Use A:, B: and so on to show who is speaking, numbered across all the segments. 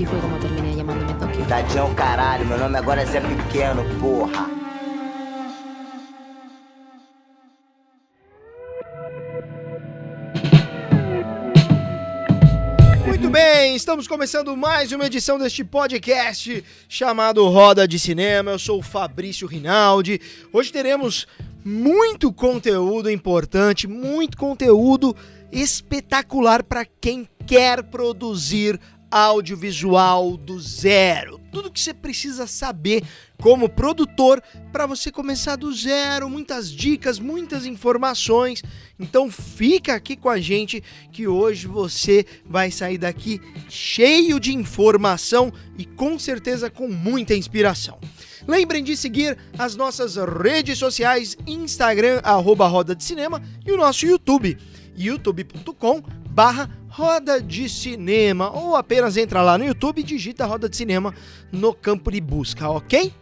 A: Así fue como terminé llamándome Tokio.
B: Tadinho, caralho, meu nome agora é Zé Pequeno, porra.
C: Muito bem, estamos começando mais uma edição deste podcast chamado Roda de Cinema. Eu sou o Fabrício Rinaldi. Hoje teremos muito conteúdo importante, muito conteúdo espetacular para quem quer produzir audiovisual do zero. Tudo que você precisa saber como produtor para você começar do zero, muitas dicas, muitas informações. Então fica aqui com a gente que hoje você vai sair daqui cheio de informação e com certeza com muita inspiração. Lembrem de seguir as nossas redes sociais, Instagram, arroba Roda de Cinema e o nosso YouTube, youtube.com barra Roda de Cinema, ou apenas entra lá no YouTube e digita Roda de Cinema no campo de busca, ok?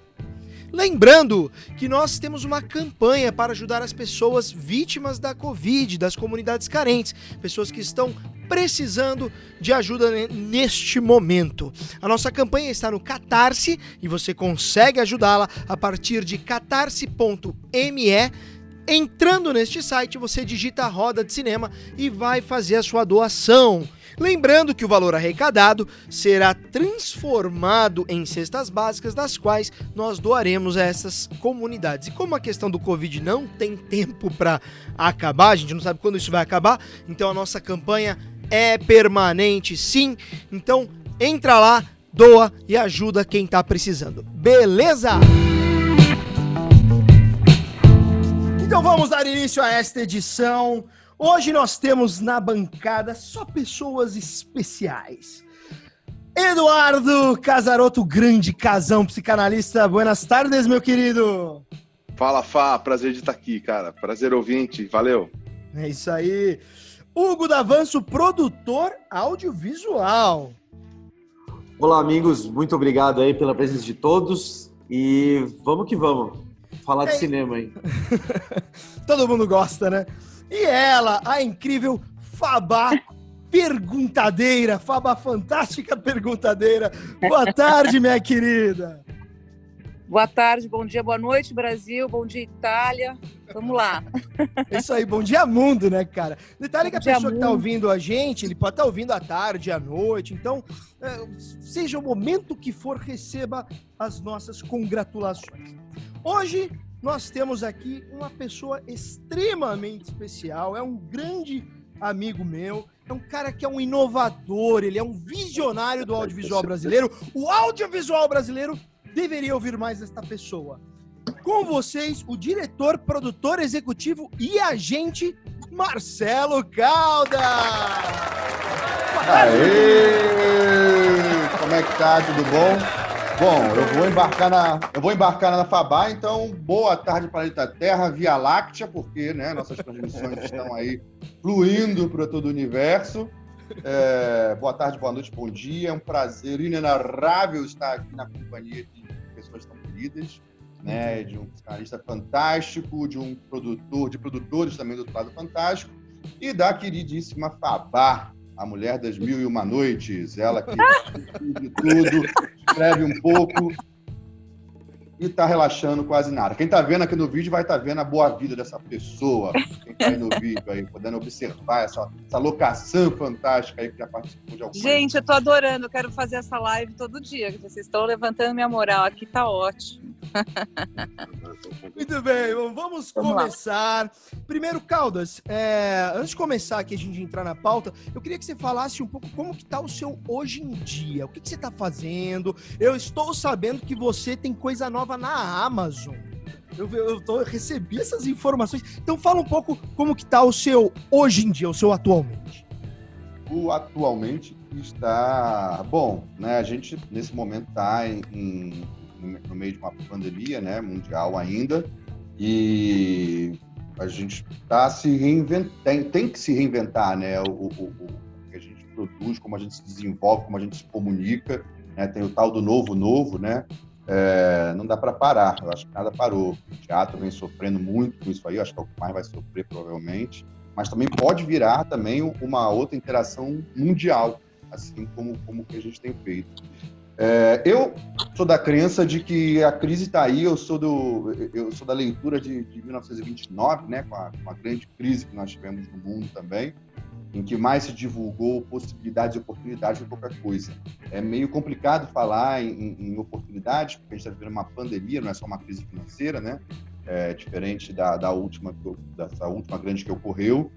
C: Lembrando que nós temos uma campanha para ajudar as pessoas vítimas da Covid, das comunidades carentes, pessoas que estão precisando de ajuda ne- neste momento. A nossa campanha está no Catarse e você consegue ajudá-la a partir de catarse.me. Entrando neste site, você digita a roda de cinema e vai fazer a sua doação. Lembrando que o valor arrecadado será transformado em cestas básicas, das quais nós doaremos a essas comunidades. E como a questão do Covid não tem tempo para acabar, a gente não sabe quando isso vai acabar, então a nossa campanha é permanente, sim. Então entra lá, doa e ajuda quem tá precisando. Beleza? Então vamos dar início a esta edição. Hoje nós temos na bancada só pessoas especiais. Eduardo Casaroto, grande casão psicanalista. Buenas tardes, meu querido.
D: Fala, Fá, prazer de estar aqui, cara. Prazer ouvinte, valeu.
C: É isso aí. Hugo Davanço, produtor audiovisual.
E: Olá, amigos. Muito obrigado aí pela presença de todos. E vamos que vamos. Falar de
C: É.
E: cinema aí.
C: Todo mundo gosta, né? E ela, a incrível Fabá Perguntadeira, Fabá Fantástica Perguntadeira. Boa tarde, minha querida.
F: Boa tarde, bom dia, boa noite, Brasil, bom dia, Itália. Vamos lá.
C: É isso aí, bom dia mundo, né, cara? Detalhe que a pessoa que tá
F: mundo.
C: ouvindo a gente, ele pode estar ouvindo à tarde, à noite, então, é, seja o momento que for, receba as nossas congratulações. Hoje nós temos aqui uma pessoa extremamente especial, é um grande amigo meu, é um cara que é um inovador, ele é um visionário do audiovisual brasileiro. O audiovisual brasileiro deveria ouvir mais desta pessoa. Com vocês, o diretor, produtor executivo e agente Marcelo Calda.
G: Aê! Como é que tá? Tudo bom? Bom, eu vou embarcar na, eu vou embarcar na Fabá, então boa tarde planeta Terra, Via Láctea, porque né, nossas transmissões estão aí fluindo para todo o universo. É, boa tarde, boa noite, bom dia. É um prazer inenarrável estar aqui na companhia de pessoas tão queridas, né? De um psicanalista fantástico, de um produtor, de produtores também do outro lado fantástico, e da queridíssima Fabá, a mulher das mil e uma noites, ela que de tudo, escreve um pouco e tá relaxando quase nada. Quem tá vendo aqui no vídeo vai estar vendo a boa vida dessa pessoa. Quem tá aí no vídeo aí, podendo observar essa, essa locação fantástica aí que já participou de algumas.
F: Gente, eu tô adorando, eu quero fazer essa live todo dia. que Vocês estão levantando minha moral aqui, tá ótimo.
C: Muito bem, vamos,
F: Vamos lá.
C: começar. Primeiro, Caldas, é, antes de começar aqui a gente entrar na pauta, eu queria que você falasse um pouco como que tá o seu hoje em dia. O que, que você tá fazendo? Eu estou sabendo que você tem coisa nova na Amazon. Eu, eu, tô- eu recebi essas informações. Então fala um pouco como que tá o seu hoje em dia, o seu atualmente.
G: público atualmente está bom, né? A gente nesse momento está no meio de uma pandemia, né, mundial ainda, e a gente está se reinventando, tem, tem, que se reinventar, né? O, o, o, que a gente produz, como a gente se desenvolve, como a gente se comunica, né? Tem o tal do novo novo, né? É, não dá para parar, eu acho que nada parou. O teatro vem sofrendo muito com isso aí, acho que é o mais vai sofrer provavelmente, mas também pode virar também uma outra interação mundial, assim como como que a gente tem feito. É, eu sou da crença de que a crise está aí. Eu sou do, eu sou da leitura de, de 1929, né, com a, com a, grande crise que nós tivemos no mundo também, em que mais se divulgou possibilidades e oportunidades que qualquer coisa. É meio complicado falar em, em oportunidades, porque a gente está vivendo uma pandemia, não é só uma crise financeira, né? É, diferente da, da última, dessa última grande que ocorreu.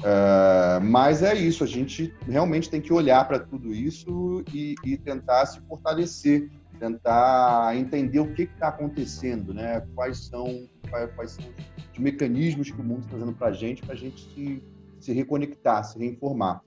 G: Uh, mas é isso, a gente realmente tem que olhar para tudo isso e, e, tentar se fortalecer, tentar entender o que está acontecendo, né? quais, são, quais, quais, são os mecanismos que o mundo está fazendo para a gente, para a gente se, se reconectar, se reinformar.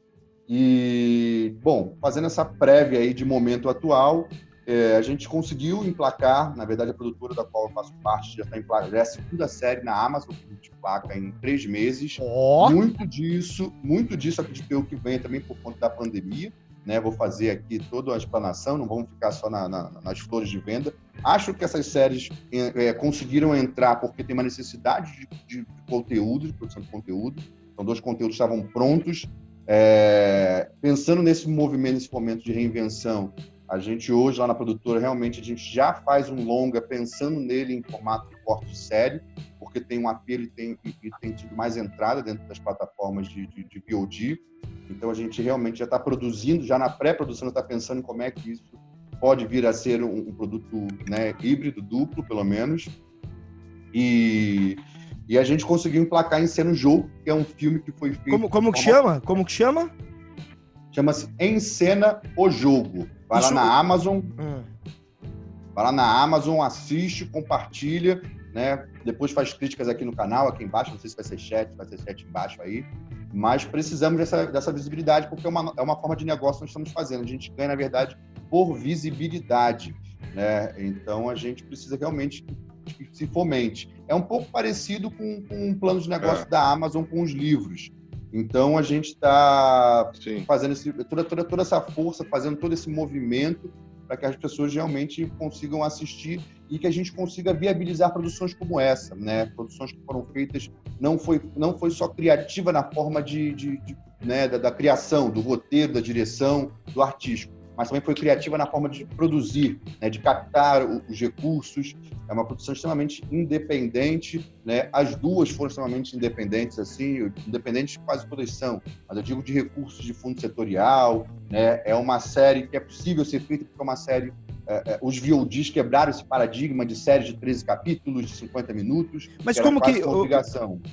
G: E, bom, fazendo essa prévia aí de momento atual, é, a gente conseguiu emplacar, na verdade, a produtora da qual eu faço parte já está emplacada, já é a segunda série na Amazon que a gente emplaca em três meses. Oh. Muito disso, muito disso acredito eu que vem também por conta da pandemia. Né, vou fazer aqui toda a explanação, não vamos ficar só na, na, nas flores de venda. Acho que essas séries é, conseguiram entrar porque tem uma necessidade de, de, de, conteúdo, de produção de conteúdo. Então, dois conteúdos estavam prontos. É, pensando nesse movimento, nesse momento de reinvenção, a gente hoje lá na produtora realmente a gente já faz um longa pensando nele em formato de corte série, porque tem um apelo e tem, e tem tido mais entrada dentro das plataformas de, de, de VOD. Então a gente realmente já está produzindo, já na pré-produção está pensando em como é que isso pode vir a ser um, um produto né, híbrido, duplo pelo menos. E, e a gente conseguiu emplacar em cena o jogo, que é um filme que foi feito.
C: Como, como que chama? Como que chama?
G: Chama-se Em Cena o Jogo. Vai Isso... lá na Amazon. Hum. Vai lá na Amazon, assiste, compartilha, né? Depois faz críticas aqui no canal, aqui embaixo. Não sei se vai ser chat, vai ser chat embaixo aí. Mas precisamos dessa, dessa visibilidade, porque é uma, é uma forma de negócio que nós estamos fazendo. A gente ganha, na verdade, por visibilidade. Né? Então a gente precisa realmente que se fomente. É um pouco parecido com, com um plano de negócio é. da Amazon com os livros. Então a gente está fazendo esse, toda, toda, toda essa força, fazendo todo esse movimento para que as pessoas realmente consigam assistir e que a gente consiga viabilizar produções como essa, né? Produções que foram feitas não foi não foi só criativa na forma de, de, de né, da, da, criação, do roteiro, da direção, do artístico, mas também foi criativa na forma de produzir, né, de captar os recursos. É uma produção extremamente independente, né? As duas foram extremamente independentes, assim, independentes quase todas são, mas eu digo de recursos de fundo setorial, né? É uma série que é possível ser feita porque é uma série é, é, os VODs quebraram esse paradigma de séries de 13 capítulos, de 50 minutos.
C: Mas como que. O,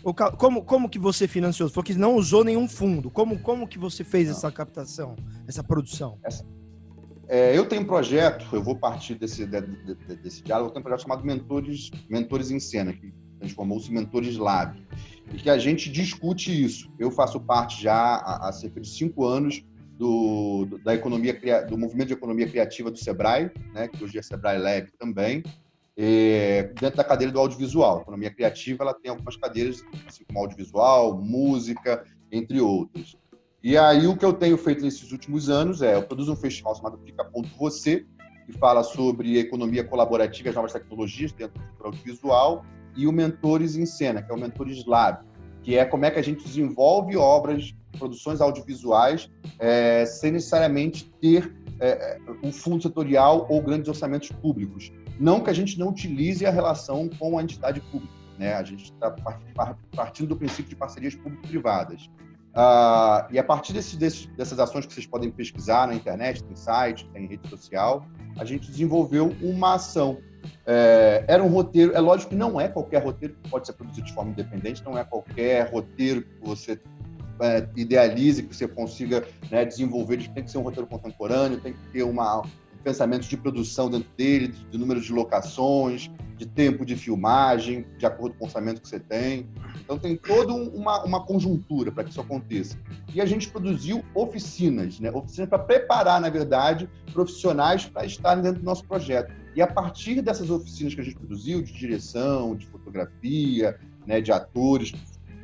C: o, como, como que você financiou? Porque não usou nenhum fundo. Como, como que você fez não. essa captação, essa produção?
G: Essa, é, eu tenho um projeto, eu vou partir desse, de, de, desse diálogo, eu tenho um projeto chamado Mentores, Mentores em Cena, que transformou-se Mentores Lab, e que a gente discute isso. Eu faço parte já há, há cerca de cinco anos do, da economia, do movimento de economia criativa do Sebrae, né, que hoje é Sebrae Lab também, dentro da cadeira do audiovisual. A economia criativa ela tem algumas cadeiras, assim como audiovisual, música, entre outras. E aí o que eu tenho feito nesses últimos anos é, eu produzo um festival chamado Fica Ponto Você, que fala sobre economia colaborativa e as novas tecnologias dentro do audiovisual, e o Mentores em Cena, que é o Mentores Lab, que é como é que a gente desenvolve obras, produções audiovisuais, é, sem necessariamente ter é, um fundo setorial ou grandes orçamentos públicos. Não que a gente não utilize a relação com a entidade pública, né? A gente está partindo do princípio de parcerias público-privadas. Uh, e a partir desse, desse, dessas ações que vocês podem pesquisar na internet, tem site, tem rede social, a gente desenvolveu uma ação. É, era um roteiro, é lógico que não é qualquer roteiro que pode ser produzido de forma independente, não é qualquer roteiro que você é, idealize, que você consiga né, desenvolver, tem que ser um roteiro contemporâneo, tem que ter uma, um pensamento de produção dentro dele, de, de número de locações, de tempo de filmagem, de acordo com o orçamento que você tem. Então tem toda uma, uma conjuntura para que isso aconteça. E a gente produziu oficinas, né? oficinas para preparar, na verdade, profissionais para estarem dentro do nosso projeto. E a partir dessas oficinas que a gente produziu, de direção, de fotografia, né, de atores,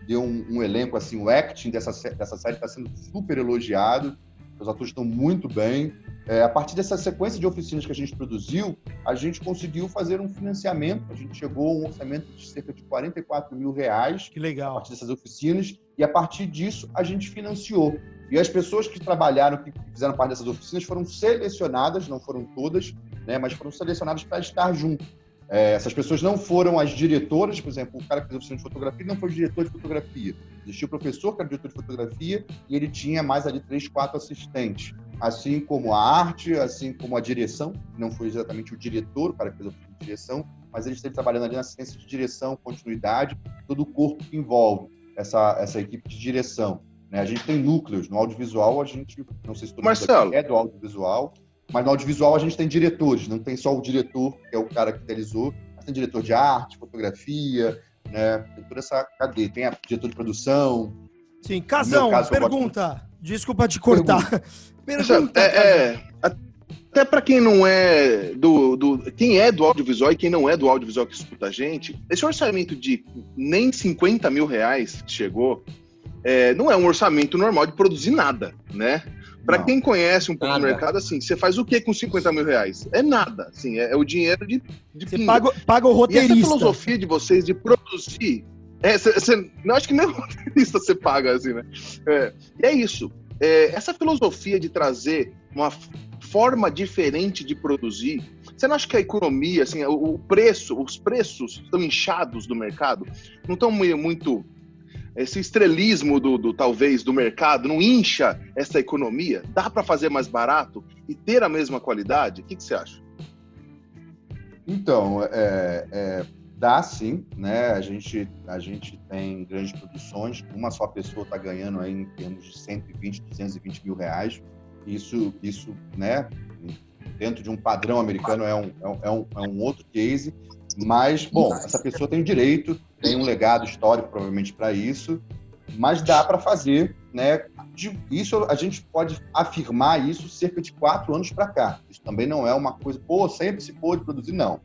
G: deu um, um elenco assim, o acting dessa, dessa série está sendo super elogiado. Os atores estão muito bem. É, a partir dessa sequência de oficinas que a gente produziu, a gente conseguiu fazer um financiamento. A gente chegou a um orçamento de cerca de 44 mil reais.
C: Que legal.
G: A partir dessas oficinas. E a partir disso, a gente financiou. E as pessoas que trabalharam, que fizeram parte dessas oficinas, foram selecionadas, não foram todas, né, mas foram selecionadas para estar junto. É, essas pessoas não foram as diretoras, por exemplo, o cara que fez oficina de fotografia não foi diretor de fotografia. Existia o professor que era diretor de fotografia e ele tinha mais ali três, quatro assistentes. Assim como a arte, assim como a direção, não foi exatamente o diretor, o cara que fez a direção, mas ele esteve trabalhando ali na assistência de direção, continuidade, todo o corpo que envolve essa, essa equipe de direção. Né? A gente tem núcleos. No audiovisual, a gente, não sei se todo
D: Marcelo.
G: mundo é do audiovisual, mas no audiovisual a gente tem diretores, não tem só o diretor, que é o cara que realizou, mas tem diretor de arte, fotografia, né? Tem toda essa cadeia. Tem a diretor de produção.
C: Sim, Casão,
G: caso,
C: pergunta. Desculpa te cortar.
D: Pergunta. é, é, até para quem não é do, do. Quem é do audiovisual e quem não é do audiovisual que escuta a gente, esse orçamento de nem 50 mil reais que chegou é, não é um orçamento normal de produzir nada, né? Para quem conhece um pouco do mercado, assim, você faz o que com 50 mil reais? É nada, assim, é, é o dinheiro de, de
C: Você paga, paga o roteirista.
D: E essa filosofia de vocês de produzir, é, cê, cê, não acho que nem roteirista você paga, assim, né? É, e é isso. É, essa filosofia de trazer uma forma diferente de produzir, você não acha que a economia, assim, o, o preço, os preços estão inchados do mercado? Não estão muito esse estrelismo do, do, talvez do mercado não incha essa economia? Dá para fazer mais barato e ter a mesma qualidade? O que, que você acha?
G: Então, é, é, dá sim, né? A gente, a gente tem grandes produções, uma só pessoa está ganhando aí em termos de 120, 220 mil reais. Isso, isso, né? Dentro de um padrão americano é um, é um, é um é outro case, mas, bom, essa pessoa tem direito, tem um legado histórico provavelmente para isso, mas dá para fazer, né? Isso a gente pode afirmar isso cerca de quatro anos para cá. Isso também não é uma coisa, pô, sempre se pôde produzir, não.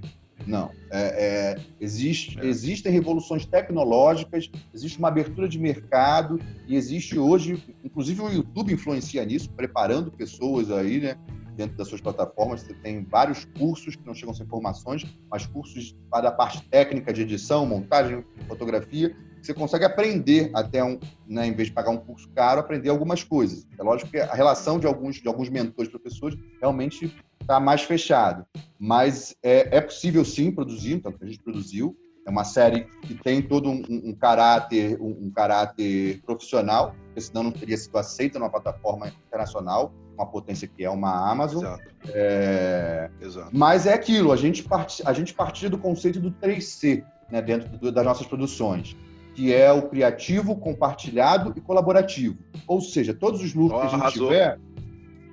G: Não. É, é, existe, é. Existem revoluções tecnológicas, existe uma abertura de mercado e existe hoje, inclusive o YouTube influencia nisso, preparando pessoas aí, né? dentro das suas plataformas. Você tem vários cursos que não chegam sem informações, mas cursos para a parte técnica de edição, montagem, fotografia. Você consegue aprender até um, né, em vez de pagar um curso caro, aprender algumas coisas. É lógico que a relação de alguns, de alguns mentores, professores, realmente está mais fechado. Mas é, é possível sim produzir, então a gente produziu. É uma série que tem todo um, um caráter, um, um, caráter profissional, porque senão não teria sido aceita numa plataforma internacional uma potência que é uma Amazon.
D: Exato.
G: É...
D: Exato.
G: Mas é aquilo, a gente, part... a gente partia do conceito do 3C né, dentro do, das nossas produções, que é o criativo, compartilhado e colaborativo. Ou seja, todos os lucros oh, que a gente arrasou. tiver,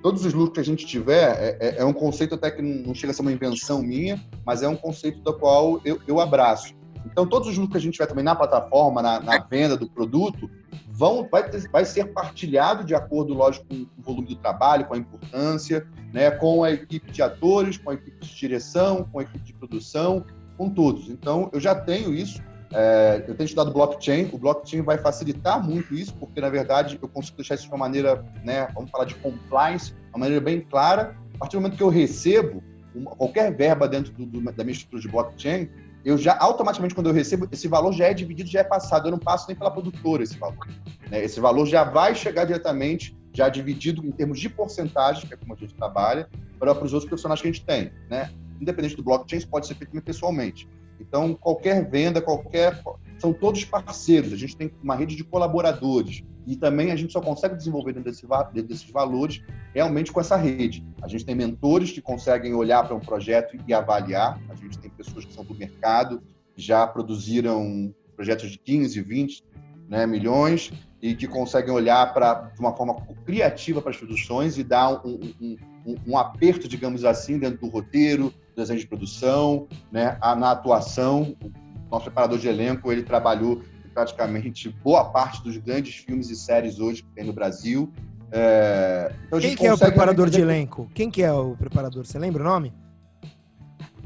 G: todos os lucros que a gente tiver, é, é, é, um conceito até que não chega a ser uma invenção minha, mas é um conceito do qual eu, eu abraço. Então, todos os lucros que a gente tiver também na plataforma, na, na venda do produto, vão, vai, ter, vai ser partilhado de acordo, lógico, com o volume do trabalho, com a importância, né, com a equipe de atores, com a equipe de direção, com a equipe de produção, com todos. Então, eu já tenho isso. É, eu tenho estudado blockchain. O blockchain vai facilitar muito isso, porque, na verdade, eu consigo deixar isso de uma maneira, né, vamos falar de compliance, uma maneira bem clara. A partir do momento que eu recebo uma, qualquer verba dentro do, do, da minha estrutura de blockchain, eu já automaticamente quando eu recebo esse valor já é dividido, já é passado. Eu não passo nem pela produtora esse valor. Né? Esse valor já vai chegar diretamente, já dividido em termos de porcentagem, que é como a gente trabalha, para, para os outros profissionais que a gente tem. Né? Independente do blockchain, isso pode ser feito pessoalmente. Então, qualquer venda, qualquer. São todos parceiros, a gente tem uma rede de colaboradores. E também a gente só consegue desenvolver dentro, desse, dentro desses valores realmente com essa rede. A gente tem mentores que conseguem olhar para um projeto e avaliar. A gente tem pessoas que são do mercado, já produziram projetos de 15, 20 né, milhões e que conseguem olhar para de uma forma criativa para as produções e dar um, um, um, um, aperto, digamos assim, dentro do roteiro, desenho de produção, né, a, na atuação. O nosso preparador de elenco, ele trabalhou praticamente boa parte dos grandes filmes e séries hoje que tem no Brasil. É,
C: então Quem que é o preparador de elenco? Quem que é o preparador? Você lembra o nome?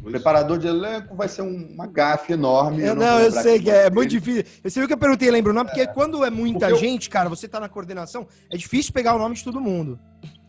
G: O preparador de elenco vai ser um, uma gafe enorme.
C: Eu não, não eu sei que é, é muito difícil. Você viu que eu perguntei, lembra o nome? Porque é. quando é muita gente, eu... cara, você tá na coordenação, é difícil pegar o nome de todo mundo.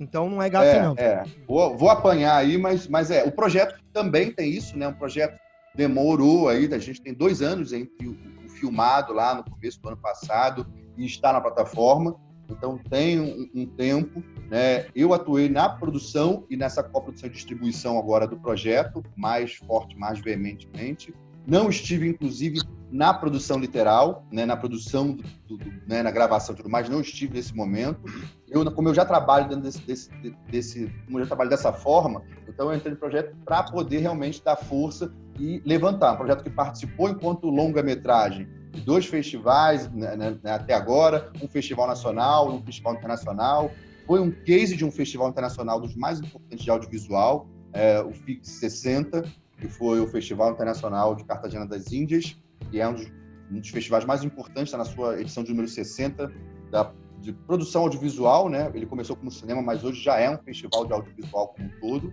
C: Então não é gafe,
G: é,
C: não.
G: É, vou, vou apanhar aí, mas, mas é. O projeto também tem isso, né? Um projeto demorou aí, a gente tem dois anos entre o, o filmado lá no começo do ano passado e está na plataforma. Então tem um, um tempo, né? Eu atuei na produção e nessa coprodução e distribuição agora do projeto, mais forte, mais veementemente. Não estive, inclusive, na produção literal, né, na produção, do, do, né, na gravação e tudo mais, não estive nesse momento. Eu, como eu já trabalho dentro desse, desse, desse como eu já trabalho dessa forma, então eu entrei no projeto para poder realmente dar força e levantar. Um projeto que participou enquanto longa-metragem de dois festivais né, né, né, até agora, um festival nacional, um festival internacional. Foi um case de um festival internacional dos mais importantes de audiovisual, é, o FIX 60, que foi o Festival Internacional de Cartagena das Índias, que é um dos, um dos festivais mais importantes, está na sua edição de número 60, da, de produção audiovisual, né? Ele começou como cinema, mas hoje já é um festival de audiovisual como um todo.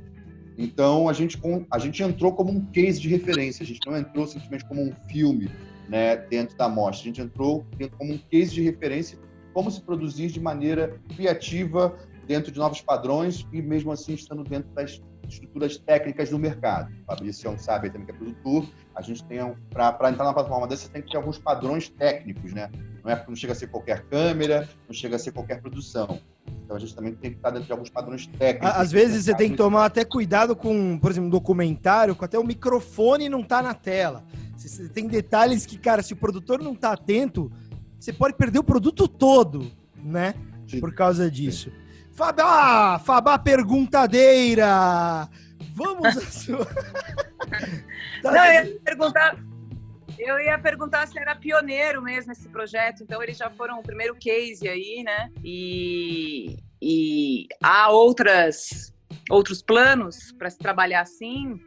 G: Então a gente, a gente entrou como um case de referência, a gente não entrou simplesmente como um filme, né, dentro da mostra. A gente entrou como um case de referência como se produzir de maneira criativa dentro de novos padrões e mesmo assim estando dentro das estruturas técnicas do mercado. O Fabrício sabe também que é produtor. A gente tem para entrar na plataforma dessa tem que ter alguns padrões técnicos, né? Não é não chega a ser qualquer câmera, não chega a ser qualquer produção. Então a gente também tem que estar dentro de alguns padrões técnicos.
C: Às vezes você tem que tomar até cuidado com, por exemplo, um documentário, com até o microfone não tá na tela. Tem detalhes que, cara, se o produtor não tá atento, você pode perder o produto todo, né? Sim. Por causa disso. Fabá, Fabá perguntadeira. Vamos a sua.
F: tá não, eu ia perguntar. Eu ia perguntar se era pioneiro mesmo esse projeto, então eles já foram o primeiro case aí, né? E, e há outras, outros planos para se trabalhar assim?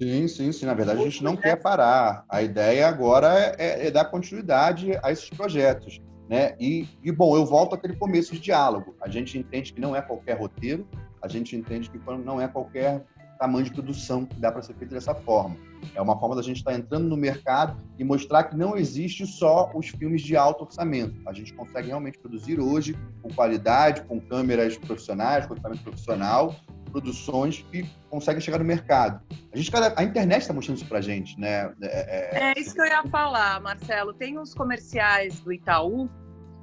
G: Sim, sim, sim. Na verdade, a gente não quer parar. A ideia agora é, é, é dar continuidade a esses projetos. Né? E, e, bom, eu volto àquele começo de diálogo. A gente entende que não é qualquer roteiro, a gente entende que não é qualquer tamanho de produção que dá para ser feito dessa forma. É uma forma da gente estar tá entrando no mercado e mostrar que não existe só os filmes de alto orçamento. A gente consegue realmente produzir hoje com qualidade, com câmeras profissionais, com equipamento profissional, produções que conseguem chegar no mercado. A, gente, a internet está mostrando isso para a gente, né?
F: É, é... é isso que eu ia falar, Marcelo. Tem uns comerciais do Itaú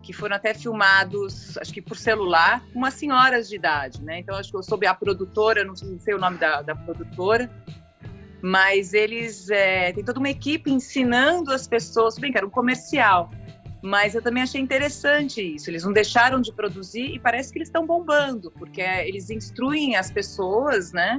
F: que foram até filmados, acho que por celular, umas senhoras de idade, né? Então, acho que eu soube a produtora, não sei o nome da, da produtora, mas eles é, têm toda uma equipe ensinando as pessoas, bem que era um comercial, mas eu também achei interessante isso. Eles não deixaram de produzir e parece que eles estão bombando, porque eles instruem as pessoas, né?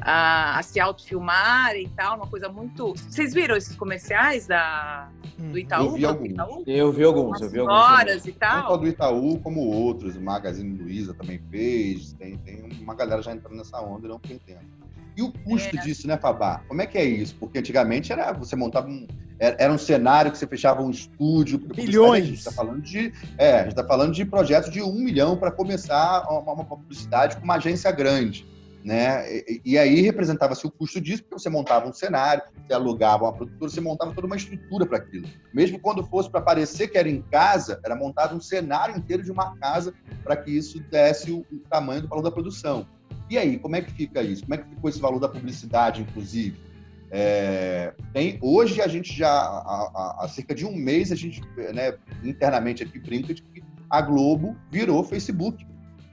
F: A, a se autofilmarem e tal, uma coisa muito. Vocês viram esses comerciais da, do hum, Itaú?
G: Eu vi alguns.
F: Itaú?
G: Eu vi alguns, eu vi alguns.
F: Horas e tal.
G: Não só do Itaú, como outros. O Magazine Luiza também fez. Tem, tem uma galera já entrando nessa onda e não perdendo. E o custo é. disso, né, Fabá? Como é que é isso? Porque antigamente era você montava um. Era, um cenário que você fechava um estúdio.
C: Milhões.
G: A gente está falando de. É, a gente está falando de projetos de um milhão para começar uma, uma, publicidade com uma agência grande. Né? E, e aí representava-se o custo disso, porque você montava um cenário, você alugava uma produtora, você montava toda uma estrutura para aquilo. Mesmo quando fosse para parecer que era em casa, era montado um cenário inteiro de uma casa para que isso desse o, o tamanho do valor da produção. E aí, como é que fica isso? Como é que ficou esse valor da publicidade, inclusive? É, hoje a gente já, há, há, cerca de um mês, a gente né, internamente aqui brinca de que a Globo virou Facebook.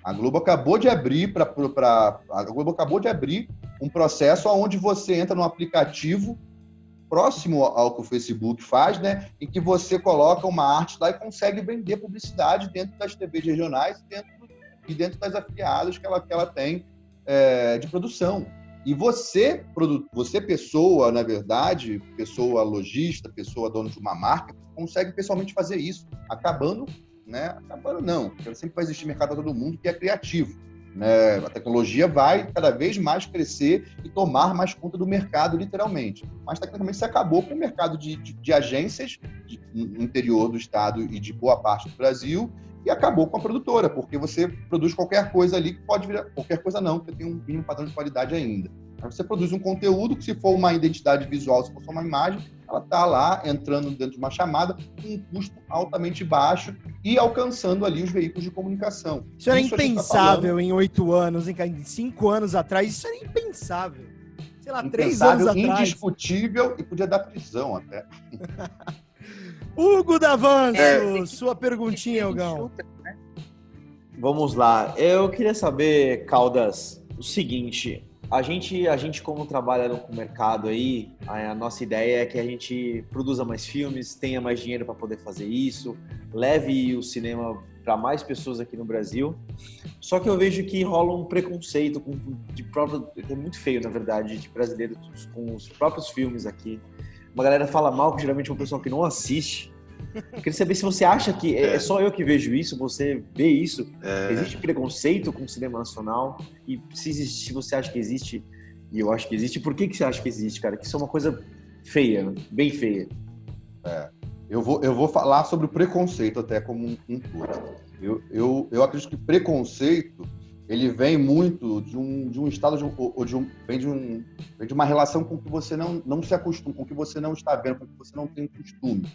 G: A Globo acabou de abrir para a Globo acabou de abrir um processo onde você entra no aplicativo próximo ao que o Facebook faz, né, em que você coloca uma arte lá e consegue vender publicidade dentro das TVs regionais dentro, e dentro das afiliadas que ela, que ela tem é, de produção. E você, você pessoa, na verdade, pessoa lojista, pessoa dono de uma marca, consegue pessoalmente fazer isso, acabando, né? Acabando não, porque sempre vai existir mercado para todo mundo que é criativo. Né? A tecnologia vai cada vez mais crescer e tomar mais conta do mercado, literalmente. Mas, tecnicamente, se acabou com o mercado de, de, de agências de, no interior do estado e de boa parte do Brasil e acabou com a produtora, porque você produz qualquer coisa ali que pode virar qualquer coisa não, porque tem um mínimo padrão de qualidade ainda. Aí você produz um conteúdo que se for uma identidade visual, se for só uma imagem, ela está lá entrando dentro de uma chamada com um custo altamente baixo e alcançando ali os veículos de comunicação.
C: Isso era isso tá impensável tá em oito anos, em cinco anos atrás, isso era impensável. Sei lá, três anos atrás.
G: Indiscutível e podia dar prisão até.
C: Hugo Davanço, é, sua perguntinha, Elgão. Né?
E: Vamos lá. Eu queria saber, Caldas, o seguinte. A gente, a gente como trabalha no mercado aí, a, nossa ideia é que a gente produza mais filmes, tenha mais dinheiro para poder fazer isso, leve o cinema para mais pessoas aqui no Brasil. Só que eu vejo que rola um preconceito com, de próprio, é muito feio na verdade, de brasileiros com os próprios filmes aqui uma galera fala mal, que geralmente é uma pessoa que não assiste. Eu queria saber se você acha que é, é só eu que vejo isso, você vê isso. É. Existe preconceito com o cinema nacional? E se, existe, se você acha que existe, e eu acho que existe, por que, que você acha que existe, cara? Que isso é uma coisa feia, bem feia.
G: É. Eu vou, eu vou falar sobre o preconceito até como um, um todo. Eu, eu, eu acredito que preconceito ele vem muito de um, de um estado de um, ou de um, vem de um vem de uma relação com que você não, não se acostuma, com que você não está vendo, com que você não tem costume,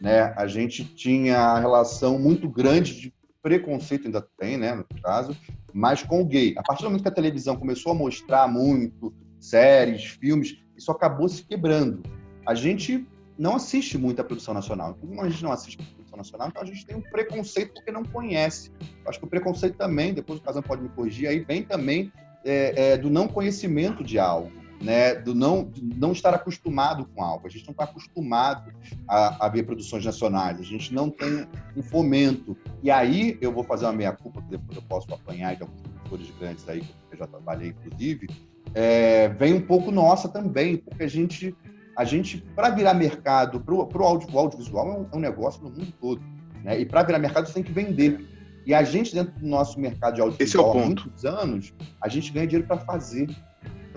G: né? A gente tinha a relação muito grande de preconceito ainda tem, né, no caso, mas com o gay. A partir do momento que a televisão começou a mostrar muito séries, filmes, isso acabou se quebrando. A gente não assiste muito a produção nacional. Como a gente não assiste nacional, então a gente tem um preconceito porque não conhece. Acho que o preconceito também, depois o Casão pode me corrigir, aí vem também é, é, do não conhecimento de algo. Né, do não, não estar acostumado com algo. A gente não está acostumado a, a, ver produções nacionais, a gente não tem um fomento. E aí eu vou fazer uma meia-culpa, que depois eu posso apanhar de alguns produtores grandes aí, que eu já trabalhei, inclusive. É, vem um pouco nossa também, porque a gente a gente, para virar mercado, para o audio, audiovisual, é um, é um, negócio no mundo todo. Né? E para virar mercado, você tem que vender. E a gente, dentro do nosso mercado de audiovisual,
D: é há
G: muitos anos, a gente ganha dinheiro para fazer.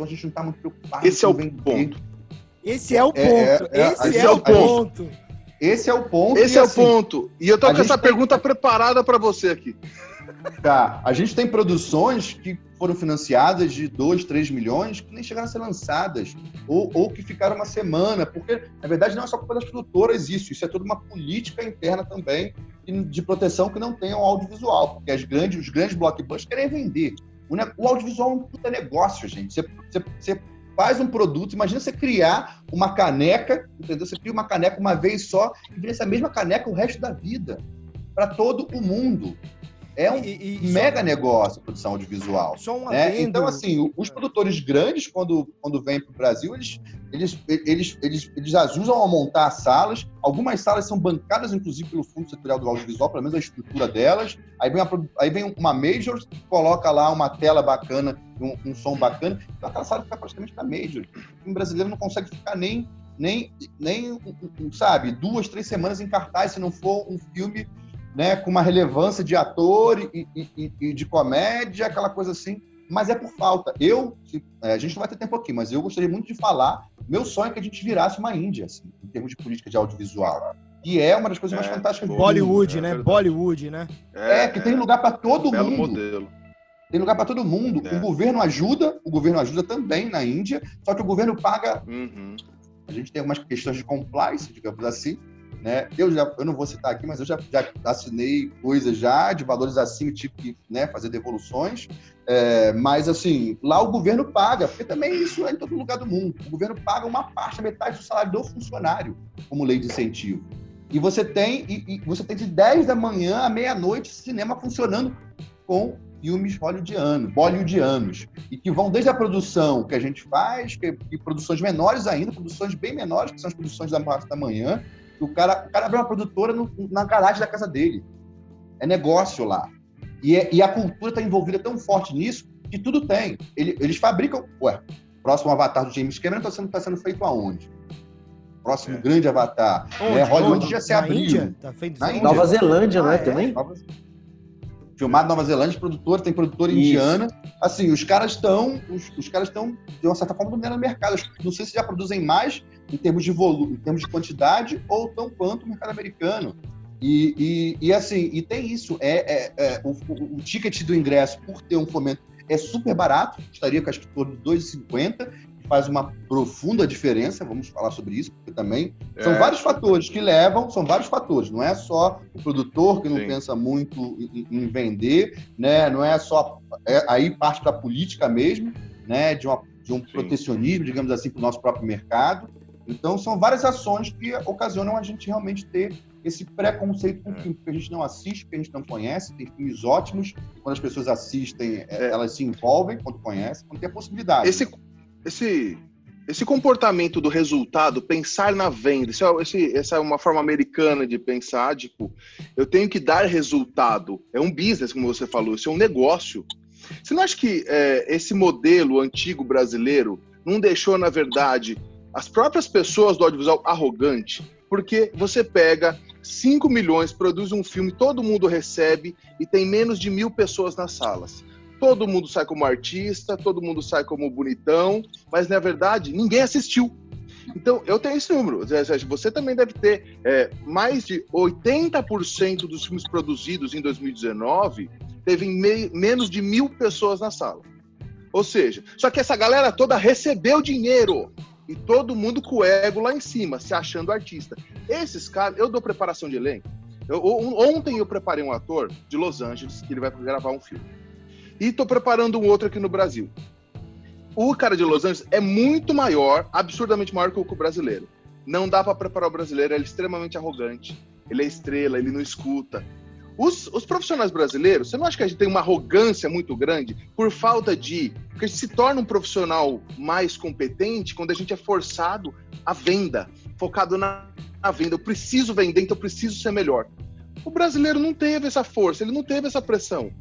G: Então a gente não está muito preocupado
D: Esse é o vender. ponto.
C: Esse é o ponto. É, é, Esse é, é, o ponto.
G: Esse é o ponto.
D: Esse é assim, o ponto. E eu tô com essa pergunta tem... preparada para você aqui.
G: Tá. A gente tem produções que foram financiadas de 2, 3 milhões que nem chegaram a ser lançadas. Ou, ou que ficaram uma semana. Porque, na verdade, não é só culpa das produtoras isso. Isso é toda uma política interna também de proteção que não tem ao audiovisual. Porque as grandes, os grandes blockbusters querem vender. O, o audiovisual é um puta negócio, gente. Você, você, você faz um produto, imagina você criar uma caneca, entendeu? Você cria uma caneca uma vez só e vira essa mesma caneca o resto da vida para todo o mundo. É um e, e, mega só, negócio a produção audiovisual. Só um né? Então, assim, os produtores grandes, quando, quando vêm para o Brasil, eles, eles, eles, eles, eles ajudam a montar salas. Algumas salas são bancadas, inclusive, pelo Fundo Setorial do Audiovisual, pelo menos a estrutura delas. Aí vem, a, aí vem uma major coloca lá uma tela bacana, um, um som bacana. Então, aquela sala fica praticamente na major. O brasileiro não consegue ficar nem nem, nem sabe, duas, três semanas em cartaz se não for um filme né, com uma relevância de ator e, e, e, de comédia, aquela coisa assim, mas é por falta. Eu, é, a gente não vai ter tempo aqui, mas eu gostaria muito de falar. Meu sonho é que a gente virasse uma Índia, assim, em termos de política de audiovisual. E é uma das coisas é, mais fantásticas
C: do Bollywood, mundo, né? É Bollywood, né?
G: É, que tem lugar para todo
D: mundo.
G: Modelo. Tem lugar para todo mundo. É. O governo ajuda, o governo ajuda também na Índia, só que o governo paga.
D: Uhum.
G: A gente tem algumas questões de compliance, digamos assim, né? Eu, já, eu não vou citar aqui, mas eu já, já assinei coisas já de valores acima, tipo né, fazer devoluções. É, mas, assim, lá o governo paga, porque também isso é em todo lugar do mundo. O governo paga uma parte, metade do salário do funcionário, como lei de incentivo. E você tem, e, e você tem de 10 da manhã à meia-noite cinema funcionando com filmes hollywoodianos, bollywoodianos, e que vão desde a produção que a gente faz, que, e produções menores ainda, produções bem menores, que são as produções da parte da manhã, o cara, o cara abriu uma produtora no, na garagem da casa dele. É negócio lá. E, é, e a cultura está envolvida tão forte nisso que tudo tem. Ele, eles fabricam. Ué, próximo avatar do James Cameron está sendo, tá sendo feito aonde? Próximo é. grande avatar.
C: Onde,
G: né? Hollywood
C: onde?
G: já se na abriu.
C: Índia? Tá feito
E: na Índia. Nova Zelândia, ah, né? É? Também? Nova...
G: filmado na Nova Zelândia, produtor, tem produtora indiana. Assim, os caras estão, os, os, caras estão, de uma certa forma, dominando o mercado. Não sei se já produzem mais em termos de volume, em termos de quantidade, ou tão quanto o mercado americano. E, e, e assim, e tem isso, é, é, é o, o, ticket do ingresso, por ter um fomento, é super barato, estaria com acho que torno de 2,50, faz uma profunda diferença, vamos falar sobre isso, porque também são é. vários fatores que levam, são vários fatores, não é só o produtor que não Sim. pensa muito em, em, vender, né? não é só, é, aí parte da política mesmo, né? de, uma, de um Sim. protecionismo, digamos assim, para o nosso próprio mercado, então são várias ações que ocasionam a gente realmente ter esse preconceito com o é. filme, porque a gente não assiste, porque a gente não conhece, tem filmes ótimos, quando as pessoas assistem, é, elas se envolvem quando conhecem, quando tem a possibilidade.
D: Esse, esse, esse comportamento do resultado, pensar na venda, isso é, esse, essa é uma forma americana de pensar, tipo, eu tenho que dar resultado. É um business, como você falou, isso é um negócio. Você não acha que é, esse modelo antigo brasileiro não deixou, na verdade, as próprias pessoas do audiovisual arrogante? Porque você pega 5 milhões, produz um filme, todo mundo recebe e tem menos de mil pessoas nas salas todo mundo sai como artista, todo mundo sai como bonitão, mas na verdade ninguém assistiu. Então, eu tenho esse número. Você também deve ter é, mais de 80% dos filmes produzidos em 2019 teve menos de mil pessoas na sala. Ou seja, só que essa galera toda recebeu dinheiro e todo mundo com o ego lá em cima, se achando artista. Esses caras, eu dou preparação de elenco. Eu, ontem eu preparei um ator de Los Angeles que ele vai gravar um filme. E estou preparando um outro aqui no Brasil. O cara de Los Angeles é muito maior, absurdamente maior que o brasileiro. Não dá para preparar o brasileiro, ele é extremamente arrogante. Ele é estrela, ele não escuta. Os, os, profissionais brasileiros, você não acha que a gente tem uma arrogância muito grande por falta de. Porque a gente se torna um profissional mais competente quando a gente é forçado à venda, focado na, na venda. Eu preciso vender, então eu preciso ser melhor. O brasileiro não teve essa força, ele não teve essa pressão.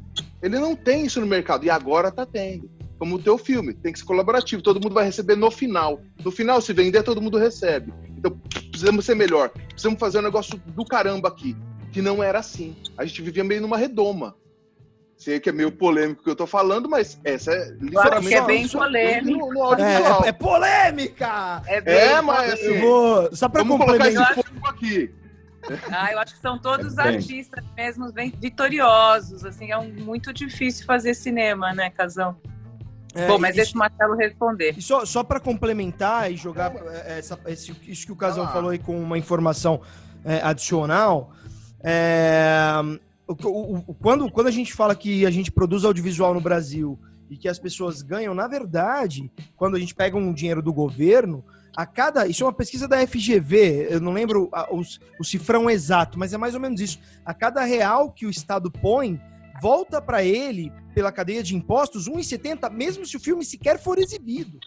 D: Ele não tem isso no mercado e agora está tendo. Como o teu filme, tem que ser colaborativo, todo mundo vai receber no final. No final, se vender, todo mundo recebe. Então, precisamos ser melhor. Precisamos fazer um negócio do caramba aqui, que não era assim. A gente vivia meio numa redoma. Sei que é meio polêmico o que eu tô falando, mas essa é
F: literalmente. que é bem polêmico. No, no
C: é, é, polêmica!
D: É, bem é mas assim,
C: vou, só para complementar esse
D: fogo aqui.
F: Ah, eu acho que são todos artistas mesmo, bem vitoriosos. Assim, é um, muito difícil fazer cinema, né, Casão? É, Bom, mas isso, deixa o Marcelo responder.
C: E só, só para complementar e jogar é, essa, esse, isso que o Casão ah. falou aí com uma informação é, adicional, é, o, o, quando, quando a gente fala que a gente produz audiovisual no Brasil e que as pessoas ganham, na verdade, quando a gente pega um dinheiro do governo, a cada. Isso é uma pesquisa da FGV, eu não lembro a, o, o cifrão exato, mas é mais ou menos isso. A cada real que o Estado põe, volta para ele, pela cadeia de impostos, 1,70, mesmo se o filme sequer for exibido.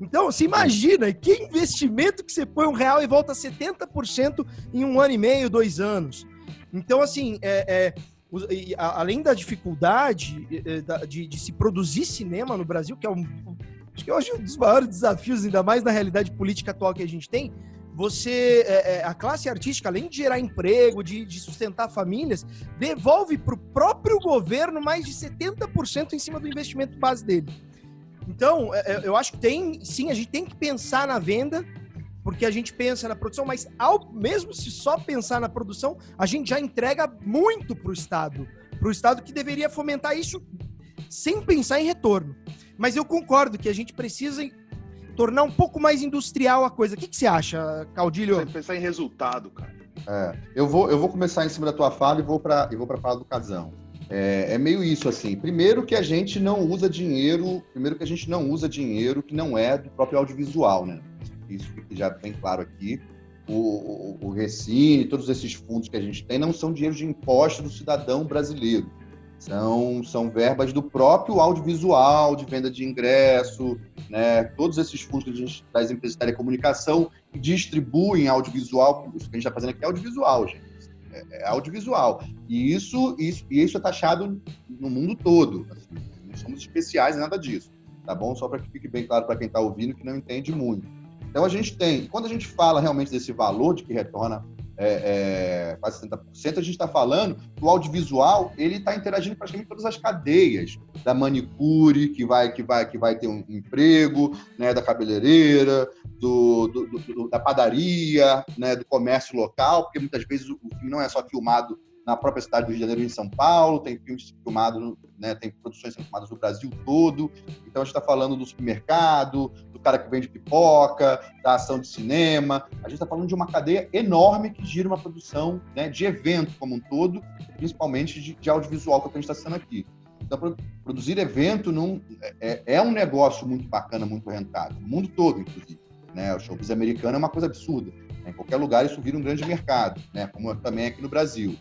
C: Então, você imagina que investimento que você põe um real e volta 70% em um ano e meio, dois anos. Então, assim, é, é, além da dificuldade é, de, de, se produzir cinema no Brasil, que é um, Acho que hoje um dos maiores desafios, ainda mais na realidade política atual que a gente tem, você, é, é, a classe artística, além de gerar emprego, de, de sustentar famílias, devolve para o próprio governo mais de 70% em cima do investimento base dele. Então, é, é, eu acho que tem, sim, a gente tem que pensar na venda, porque a gente pensa na produção, mas ao, mesmo se só pensar na produção, a gente já entrega muito para o Estado. Para o Estado que deveria fomentar isso sem pensar em retorno. Mas eu concordo que a gente precisa tornar um pouco mais industrial a coisa. O que, que você acha, Caudilho?
D: Você pensar em resultado, cara.
G: É, eu, vou, eu vou começar em cima da tua fala e vou para vou a fala do Casão. É, é, meio isso assim. Primeiro que a gente não usa dinheiro, primeiro que a gente não usa dinheiro que não é do próprio audiovisual, né? Isso fica já bem claro aqui. O, o, o Recine, todos esses fundos que a gente tem não são dinheiro de imposto do cidadão brasileiro. São, são verbas do próprio audiovisual, de venda de ingresso, né? todos esses fundos gente, das empresas de telecomunicação que distribuem audiovisual, isso que a gente está fazendo aqui é audiovisual, gente. É, é, audiovisual. E isso, isso, e isso é taxado no mundo todo. Assim, não somos especiais em nada disso. Tá bom? Só para que fique bem claro para quem está ouvindo que não entende muito. Então a gente tem, quando a gente fala realmente desse valor de que retorna é, é, quase 70%, a gente está falando o audiovisual ele está interagindo praticamente todas as cadeias da manicure que vai que vai que vai ter um emprego, né, da cabeleireira, do, do, do, da padaria, né, do comércio local, porque muitas vezes o filme não é só filmado na própria cidade do Rio de Janeiro, em São Paulo, tem filmes filmados, né, tem produções filmadas no Brasil todo. Então a gente está falando do supermercado, do cara que vende pipoca, da ação de cinema. A gente está falando de uma cadeia enorme que gira uma produção né, de evento como um todo, principalmente de, de audiovisual, que é a gente está sendo aqui. Então, produzir evento num, é, é, um negócio muito bacana, muito rentável, no mundo todo, inclusive. Né? O showbiz americano é uma coisa absurda. Né? Em qualquer lugar isso vira um grande mercado, né? como também aqui no Brasil.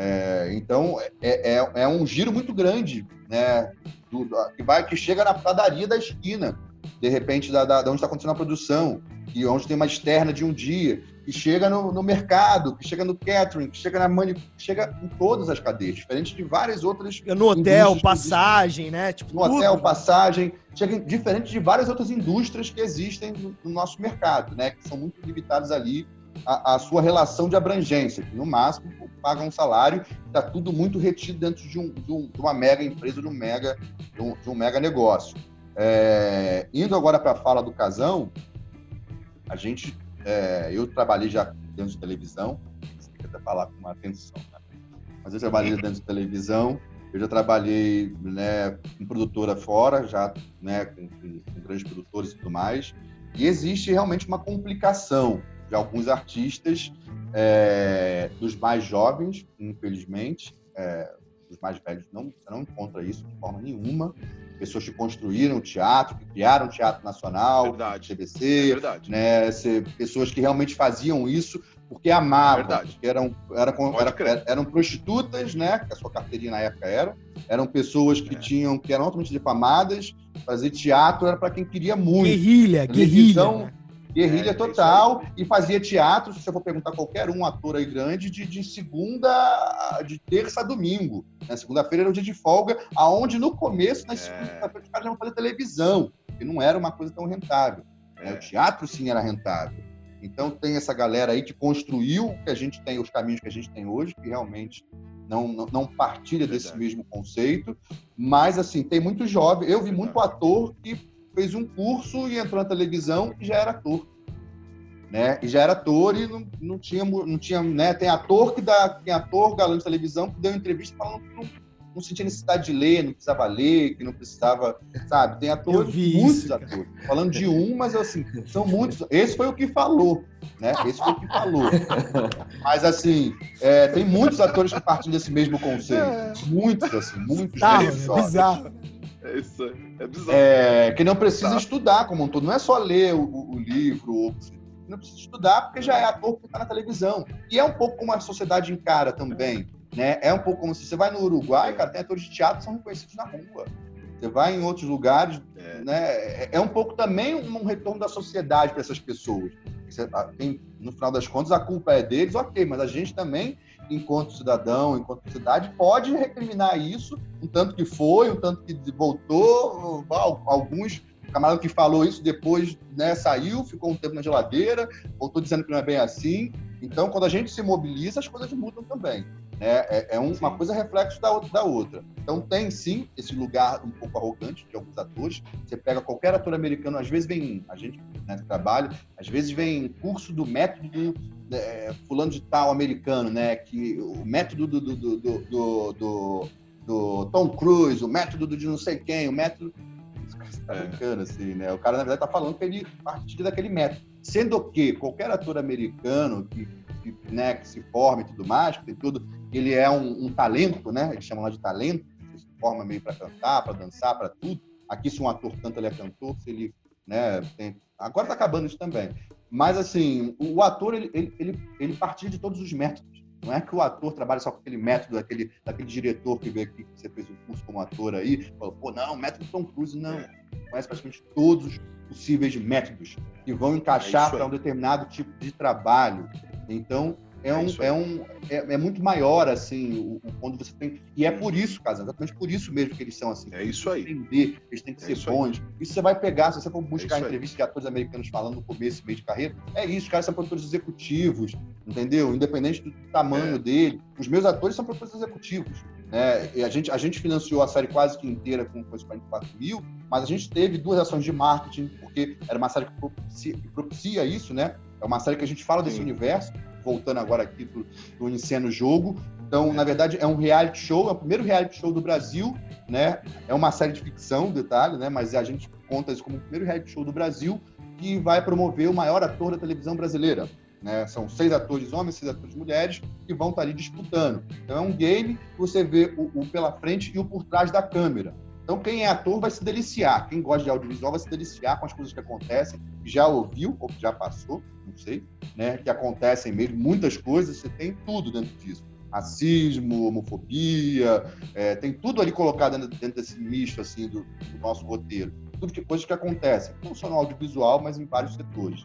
G: É, então, é, é, é, um giro muito grande, né? Do, do, que, vai, que chega na padaria da esquina, de repente, da, da, da onde está acontecendo a produção, e onde tem uma externa de um dia, que chega no, no mercado, que chega no catering, que chega na money, que chega em todas as cadeias, diferente de várias outras.
C: No hotel, passagem, né?
G: Tipo, no tudo. hotel, passagem, chega diferente de várias outras indústrias que existem no, no nosso mercado, né? Que são muito limitadas ali a, a, sua relação de abrangência, que no máximo paga um salário, está tudo muito retido dentro de, um, de, um, de, uma mega empresa, de um mega, de um, de um mega negócio. É, indo agora para a fala do Casão, a gente, é, eu trabalhei já dentro de televisão, você tem que falar com atenção, né? mas eu trabalhei dentro de televisão, eu já trabalhei né, com produtora fora, já né, com, com, com grandes produtores e tudo mais, e existe realmente uma complicação de alguns artistas, é, dos mais jovens, infelizmente, é, dos mais velhos não, você não encontra isso de forma nenhuma. Pessoas que construíram teatro, que criaram teatro nacional, verdade. TBC, é né, pessoas que realmente faziam isso porque amavam, porque eram, eram, eram, eram prostitutas, né, que a sua carteirinha na época era, eram pessoas que é. tinham, que eram altamente difamadas, fazer teatro era para quem queria muito.
C: Guerrilha, guerrilha. Né?
G: Guerrilha é, total e fazia teatro, se você for perguntar qualquer um ator aí grande, de, de segunda, de terça a domingo. Né? Segunda-feira era o dia de folga, aonde no começo, na segunda-feira, os caras já fazer televisão, que não era uma coisa tão rentável. Né? O teatro sim era rentável. Então tem essa galera aí que construiu o que a gente tem, os caminhos que a gente tem hoje, que realmente não, não, não partilha desse mesmo conceito. Mas assim, tem muito jovem. Eu vi muito ator que fez um curso e entrou na televisão e já era ator. Né? E já era ator e não, não tinha, não tinha né? Tem ator que dá, tem ator, galã de televisão, que deu entrevista falando que não, não sentia necessidade de ler, não precisava ler, que não precisava, sabe? Tem atores, muitos isso, atores. Falando de um, mas assim, são muitos. Esse foi o que falou, né? Esse foi o que falou. Mas assim, é, tem muitos atores que partilham desse mesmo conceito. Muitos, assim, muitos.
C: Tá, é bizarro.
D: É isso É bizarro.
G: É, que não precisa tá. estudar como um todo. Não é só ler o, o livro, não precisa estudar porque já é ator que está na televisão. E é um pouco como a sociedade encara também. Né? É um pouco como se você vai no Uruguai, cara, tem atores de teatro que são reconhecidos na rua. Você vai em outros lugares, é. né? É, é um pouco também um retorno da sociedade para essas pessoas. Tem, no final das contas, a culpa é deles, ok, mas a gente também enquanto cidadão, enquanto sociedade, pode recriminar isso, um tanto que foi, um tanto que voltou, alguns o camarada que falou isso depois né, saiu, ficou um tempo na geladeira, voltou dizendo que não é bem assim. Então, quando a gente se mobiliza, as coisas mudam também. Né? É, é uma coisa reflexo da outra, da outra. Então, tem sim esse lugar um pouco arrogante de alguns atores. Você pega qualquer ator americano, às vezes vem, a gente né, trabalha, às vezes vem curso do método é, fulano de tal americano, né? Que o método do, do, do, do, do, do Tom Cruise, o método do de não sei quem, o método. Tá é. brincando, assim, né? O cara, na verdade, tá falando que ele partir daquele método. Sendo que qualquer ator americano que, que, né, que se forma e tudo mais, que tem tudo, ele é um, um talento, né? Eles chamam lá de talento, se forma meio para cantar, para dançar, para tudo. Aqui, se um ator canta, ele é cantor, se ele né, tem... Agora tá acabando isso também. Mas, assim, o ator, ele, ele, ele, ele partilha de todos os métodos. Não é que o ator trabalha só com aquele método daquele, daquele diretor que veio aqui, que você fez o um curso como ator aí, falou, pô, não, método Tom Cruise, não. Conhece praticamente todos os possíveis métodos que vão encaixar é para um determinado tipo de trabalho. Então, é, um, é, um, é, é, muito maior, assim, o, o, quando você tem. E é por isso, cara, exatamente por isso mesmo que eles são assim.
D: É isso aí.
G: Entender, eles têm que ser bons. Aí. Isso você vai pegar, se você for buscar entrevistas de atores americanos falando no começo e meio de carreira, é isso, os caras são produtores executivos, entendeu? Independente do tamanho é. dele. Os meus atores são produtores executivos. Né? E a, gente, a gente financiou a série quase que inteira com coisa 44 mil, mas a gente teve duas ações de marketing, porque era uma série que propicia, que propicia isso, né? É uma série que a gente fala Sim. desse universo, voltando agora aqui do, do Inceno Jogo. Então, na verdade, é um reality show, é o primeiro reality show do Brasil, né? É uma série de ficção, detalhe, né? Mas a gente conta isso como o primeiro reality show do Brasil que vai promover o maior ator da televisão brasileira. Né? São seis atores homens, seis atores mulheres que vão estar ali disputando. Então é um game que você vê o, o pela frente e o por trás da câmera. Então, quem é ator vai se deliciar. Quem gosta de audiovisual vai se deliciar com as coisas que acontecem, que já ouviu ou que já passou, não sei, né? Que acontecem mesmo, muitas coisas, você tem tudo dentro disso. Racismo, homofobia, é, tem tudo ali colocado dentro, dentro desse misto, assim, do, do, nosso roteiro. Tudo que coisas que acontecem, não só no audiovisual, mas em vários setores.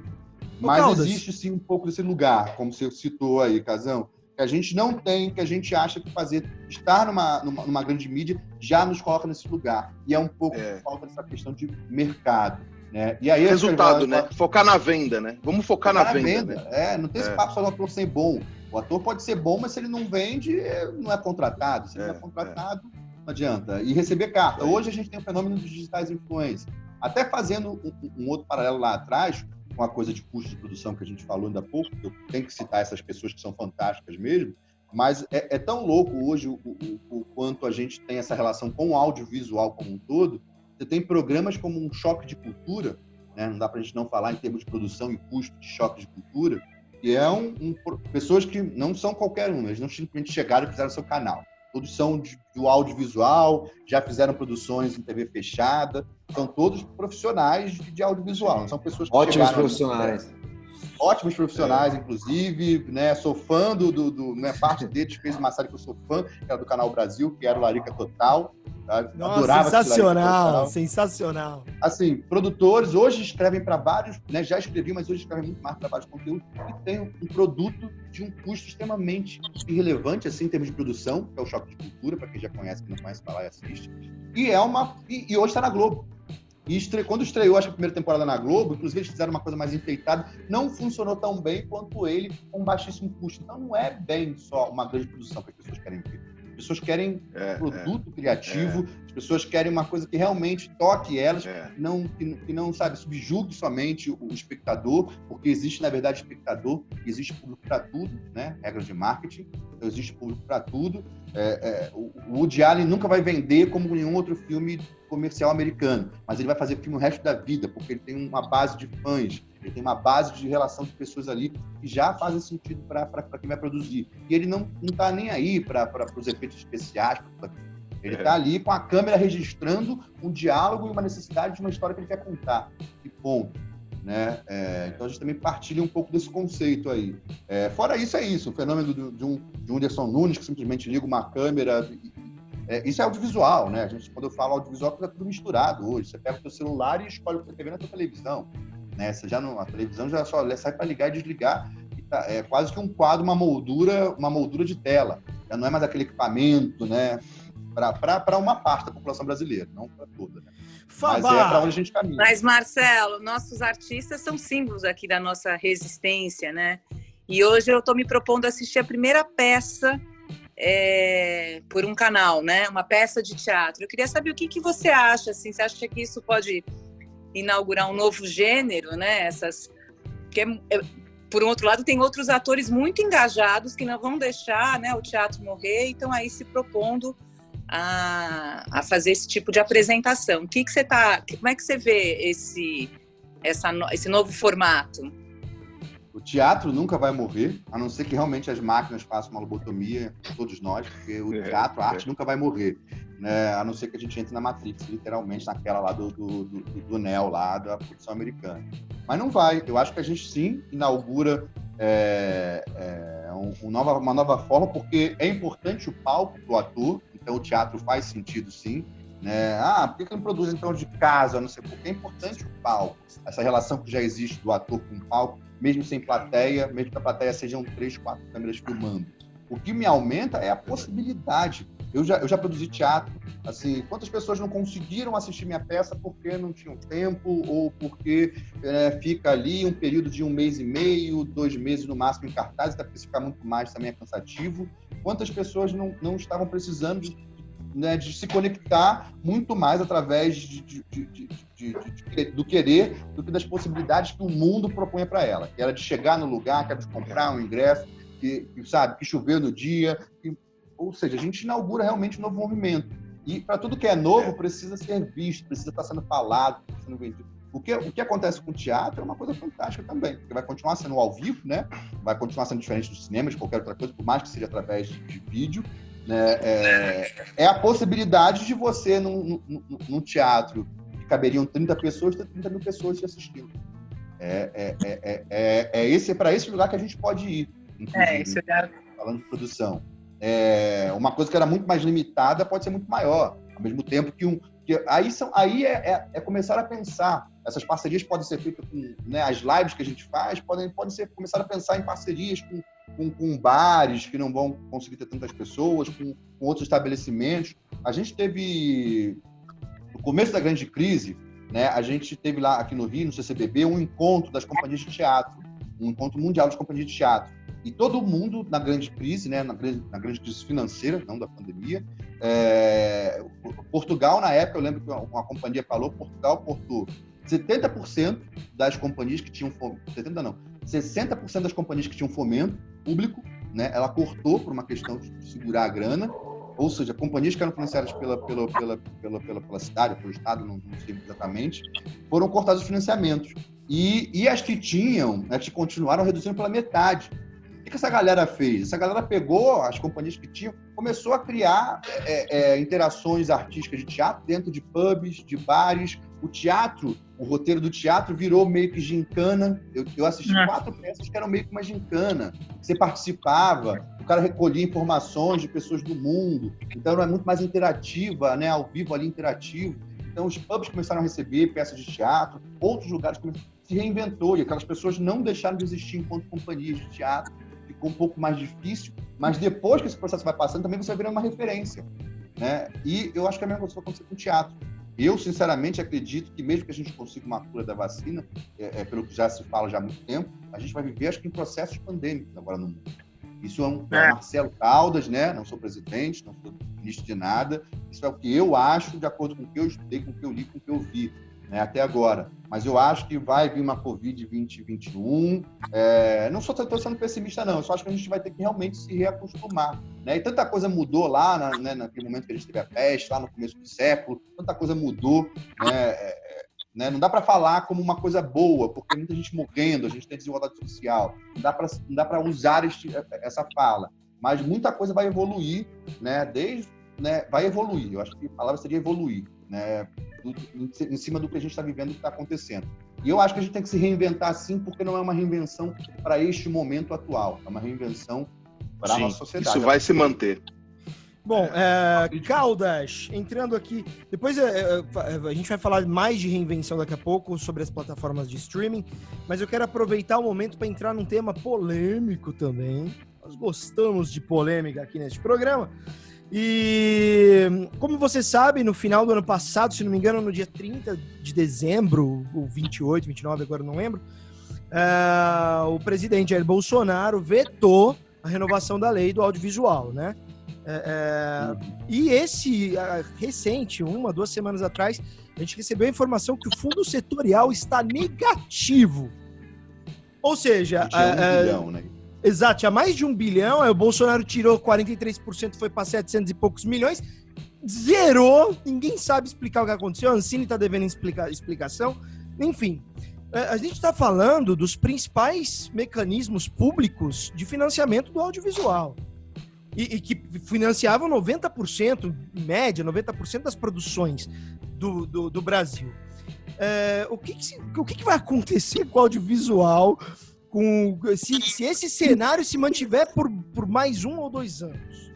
G: Mas existe sim um pouco desse lugar, como você citou aí, Casão, que a gente não tem, que a gente acha que fazer, estar numa, numa, numa grande mídia já nos coloca nesse lugar. E é um pouco é. falta dessa questão de mercado. Né? E aí,
D: Resultado, né? Focar na venda, né? Vamos focar, focar na, na, venda. venda.
G: Né? É, não tem esse é. papo só do ator ser bom. O ator pode ser bom, mas se ele não vende, não é contratado. Se ele não é, é contratado, não adianta. E receber carta. Hoje a gente tem o fenômeno dos digitais influencers. Até fazendo um, um outro paralelo lá atrás, com a coisa de custo de produção que a gente falou ainda há pouco, eu tenho que citar essas pessoas que são fantásticas mesmo, mas é, é tão louco hoje o, o, o, quanto a gente tem essa relação com o audiovisual como um todo. Você tem programas como um choque de cultura, né? não dá para a gente não falar em termos de produção e custo de choque de cultura, e é um, um, pessoas que não são qualquer um, eles não simplesmente chegaram e fizeram seu canal todos são de, do audiovisual, já fizeram produções em TV fechada, são todos profissionais de, de audiovisual, não são pessoas que
E: Ótimos profissionais.
G: ótimos profissionais, é. inclusive, né? Sou fã do, do, do né? parte deles fez uma série que eu sou fã, que era do canal Brasil, que era o Larica Total.
C: Nossa, Adorava sensacional, sensacional.
G: Assim, produtores hoje escrevem para vários, né? Já escrevi, mas hoje escrevem muito mais para vários conteúdos e tem um produto de um custo extremamente irrelevante, assim, em termos de produção, que é o Choque de Cultura, para quem já conhece, quem não conhece, vai lá e assiste. E é uma. E, e hoje está na Globo. E estre... quando estreou, acho que a primeira temporada na Globo, inclusive eles fizeram uma coisa mais enfeitada, não funcionou tão bem quanto ele com baixíssimo custo. Então não é bem só uma grande produção que as pessoas querem ver. As pessoas querem é, produto é, criativo, é. as pessoas querem uma coisa que realmente toque elas, é. não, que, que, não, sabe, subjugue somente o, o, espectador, porque existe, na verdade, espectador, existe público para tudo, né? Regras de marketing, então existe público para tudo. É, é, o, Woody Allen nunca vai vender como nenhum outro filme comercial americano, mas ele vai fazer filme o resto da vida, porque ele tem uma base de fãs, ele tem uma base de relação de pessoas ali que já fazem sentido para quem vai produzir. E ele não está nem aí para os efeitos especiais. Ele está é. ali com a câmera registrando um diálogo e uma necessidade de uma história que ele quer contar. E ponto. Né? É, então a gente também partilha um pouco desse conceito aí. É, fora isso, é isso. O fenômeno de, de um, de um Anderson Nunes que simplesmente liga uma câmera. E, é, isso é audiovisual, né? A gente, quando eu falo audiovisual, é tudo misturado hoje. Você pega o seu celular e escolhe o que você quer ver na sua televisão. Né? Você já não, a televisão já só sai para ligar e desligar. E tá, é quase que um quadro, uma moldura, uma moldura de tela. Já não é mais aquele equipamento, né? Para uma parte da população brasileira, não para toda. Né? Mas é para onde a gente caminha.
F: Mas, Marcelo, nossos artistas são símbolos aqui da nossa resistência, né? E hoje eu estou me propondo assistir a primeira peça é, por um canal, né? Uma peça de teatro. Eu queria saber o que, que você acha, assim, você acha que isso pode inaugurar um novo gênero, né? Essas que é, é, por um outro lado tem outros atores muito engajados que não vão deixar, né, o teatro morrer, e estão aí se propondo a, a fazer esse tipo de apresentação. O que que você tá, como é que você vê esse essa, esse novo formato?
G: O teatro nunca vai morrer, a não ser que realmente as máquinas façam uma lobotomia, todos nós, porque o é, teatro, a arte é. nunca vai morrer né? a não ser que a gente entre na Matrix, literalmente naquela lá do, do, do, do Neo, lá da produção americana. Mas não vai. Eu acho que a gente sim inaugura é, é, um, um nova, uma nova forma, porque é importante o palco do ator, então o teatro faz sentido sim. Né? Ah, por que, que não produz então de casa? Não sei porque é importante o palco, essa relação que já existe do ator com o palco, mesmo sem plateia, mesmo que a plateia sejam três, quatro câmeras filmando. O que me aumenta é a possibilidade. Eu já, eu já produzi teatro. Assim, quantas pessoas não conseguiram assistir minha peça porque não tinham tempo ou porque é, fica ali um período de um mês e meio, dois meses no máximo em cartaz, até porque se ficar muito mais também é cansativo. Quantas pessoas não, não estavam precisando de, né, de se conectar muito mais através de, de, de, do querer do que das possibilidades que o mundo propunha para ela. Que era de chegar no lugar, que era de comprar um ingresso, que, que sabe, que choveu no dia. Que, ou seja, a gente inaugura realmente um novo movimento. E para tudo que é novo, precisa ser visto, precisa estar sendo falado, sendo vendido. O que, o que acontece com o teatro é uma coisa fantástica também, porque vai continuar sendo ao vivo, né? Vai continuar sendo diferente do cinema, de qualquer outra coisa, por mais que seja através de, de vídeo. Né? É, é, a possibilidade de você, num, num, num, teatro que caberiam 30 pessoas, ter 30 mil pessoas te assistindo. É, é, é, é, é esse, para esse lugar que a gente pode ir. É, isso é... Falando de produção. É, uma coisa que era muito mais limitada pode ser muito maior, ao mesmo tempo que um. Que aí são, aí é, é, é começar a pensar. Essas parcerias podem ser feitas com né, as lives que a gente faz, podem, podem ser começar a pensar em parcerias com, com, com bares que não vão conseguir ter tantas pessoas, com, com outros estabelecimentos. A gente teve no começo da grande crise, né, a gente teve lá aqui no Rio, no CCBB, um encontro das companhias de teatro, um encontro mundial das companhias de teatro. E todo mundo na grande crise, né, na, grande, na grande crise financeira, não da pandemia, é, Portugal, na época, eu lembro que uma companhia falou, Portugal cortou 70% das companhias que tinham fomento, 70 não, 60% das companhias que tinham fomento público, né, ela cortou por uma questão de segurar a grana, ou seja, companhias que eram financiadas pela, pela, pela, pela, pela, pela cidade, pelo Estado, não, não sei exatamente, foram cortados os financiamentos. E, e as que tinham, as que continuaram reduzindo pela metade que essa galera fez? Essa galera pegou as companhias que tinham, começou a criar é, é, interações artísticas de teatro dentro de pubs, de bares. O teatro, o roteiro do teatro virou meio que gincana. Eu, eu assisti é. quatro peças que eram meio que uma gincana. Você participava, o cara recolhia informações de pessoas do mundo. Então era muito mais interativa, né? Ao vivo ali interativo. Então os pubs começaram a receber peças de teatro, outros lugares se reinventou e aquelas pessoas não deixaram de existir enquanto companhias de teatro ficou um pouco mais difícil, mas depois que esse processo vai passando, também você vai virando uma referência. Né? E eu acho que é a mesma coisa vai acontecer com o teatro. Eu, sinceramente, acredito que mesmo que a gente consiga uma cura da vacina, é, é, pelo que já se fala já há muito tempo, a gente vai viver, acho que, em processos pandêmicos agora no mundo. Isso é um é. Marcelo Caldas, né? Não sou presidente, não sou ministro de nada. Isso é o que eu acho, de acordo com o que eu estudei, com o que eu li, com o que eu vi né, até agora. Mas eu acho que vai vir uma Covid 2021. É, não sou estou sendo pessimista, não. Eu só acho que a gente vai ter que realmente se reacostumar. Né? E tanta coisa mudou lá na, né, naquele momento que a gente teve a peste, lá no começo do século. Tanta coisa mudou. Né? É, né? Não dá para falar como uma coisa boa, porque muita gente morrendo, a gente tem desigualdade social. Não dá para usar este, essa fala. Mas muita coisa vai evoluir, né? Desde, né? Vai evoluir. Eu acho que a palavra seria evoluir, né? do, em cima do que a gente está vivendo, que está acontecendo. E eu acho que a gente tem que se reinventar sim, porque não é uma reinvenção para este momento atual, é uma reinvenção para a nossa sociedade.
D: Isso vai se manter.
C: Bom, é, Caldas, entrando aqui. Depois é, é, a gente vai falar mais de reinvenção daqui a pouco sobre as plataformas de streaming, mas eu quero aproveitar o momento para entrar num tema polêmico também. Nós gostamos de polêmica aqui neste programa. E como você sabe, no final do ano passado, se não me engano, no dia 30 de dezembro, ou 28, 29, agora não lembro, uh, o presidente Jair Bolsonaro vetou a renovação da lei do audiovisual, né? É, é, e esse, recente, uma, duas semanas atrás, a gente recebeu a informação que o fundo setorial está negativo. Ou seja,
G: é um né?
C: Exato, tinha mais de um bilhão, aí o Bolsonaro tirou 43%, foi para 700 e poucos milhões, zerou, ninguém sabe explicar o que aconteceu, a Ancine está devendo explicar, explicação, enfim. É, a gente está falando dos principais mecanismos públicos de financiamento do audiovisual. E, e que financiavam 90%, em média, 90% das produções do, do, do Brasil. É, o que, que, o que, que vai acontecer com o audiovisual com se, se esse cenário se mantiver por, por mais um ou dois anos?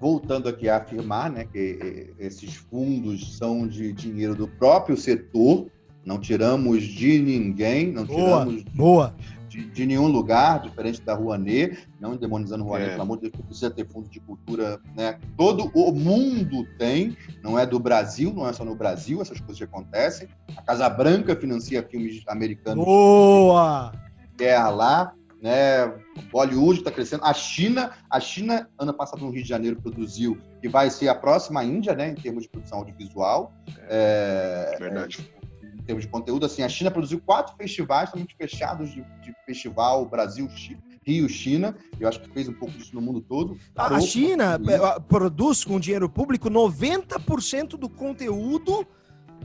G: voltando aqui a afirmar né, que esses fundos são de dinheiro do próprio setor, não tiramos de ninguém, não
C: boa,
G: tiramos
C: boa.
G: De, de, nenhum lugar, diferente da Rouanet, não demonizando Rouanet,
D: É.
G: pelo amor de Deus, precisa ter fundo de cultura, né? Todo o mundo tem, não é do Brasil, não é só no Brasil, essas coisas que acontecem. A Casa Branca financia filmes americanos
C: Boa!
G: Guerra lá, né? Bollywood está crescendo. A China, a China, ano passado no Rio de Janeiro, produziu e vai ser a próxima Índia, né? Em termos de produção audiovisual. É,
D: Verdade.
G: em termos de conteúdo, assim, a China produziu quatro festivais totalmente fechados de, de festival Brasil, Chi- Rio, China. Eu acho que fez um pouco disso no mundo todo.
C: A China eh, produz com dinheiro público 90% do conteúdo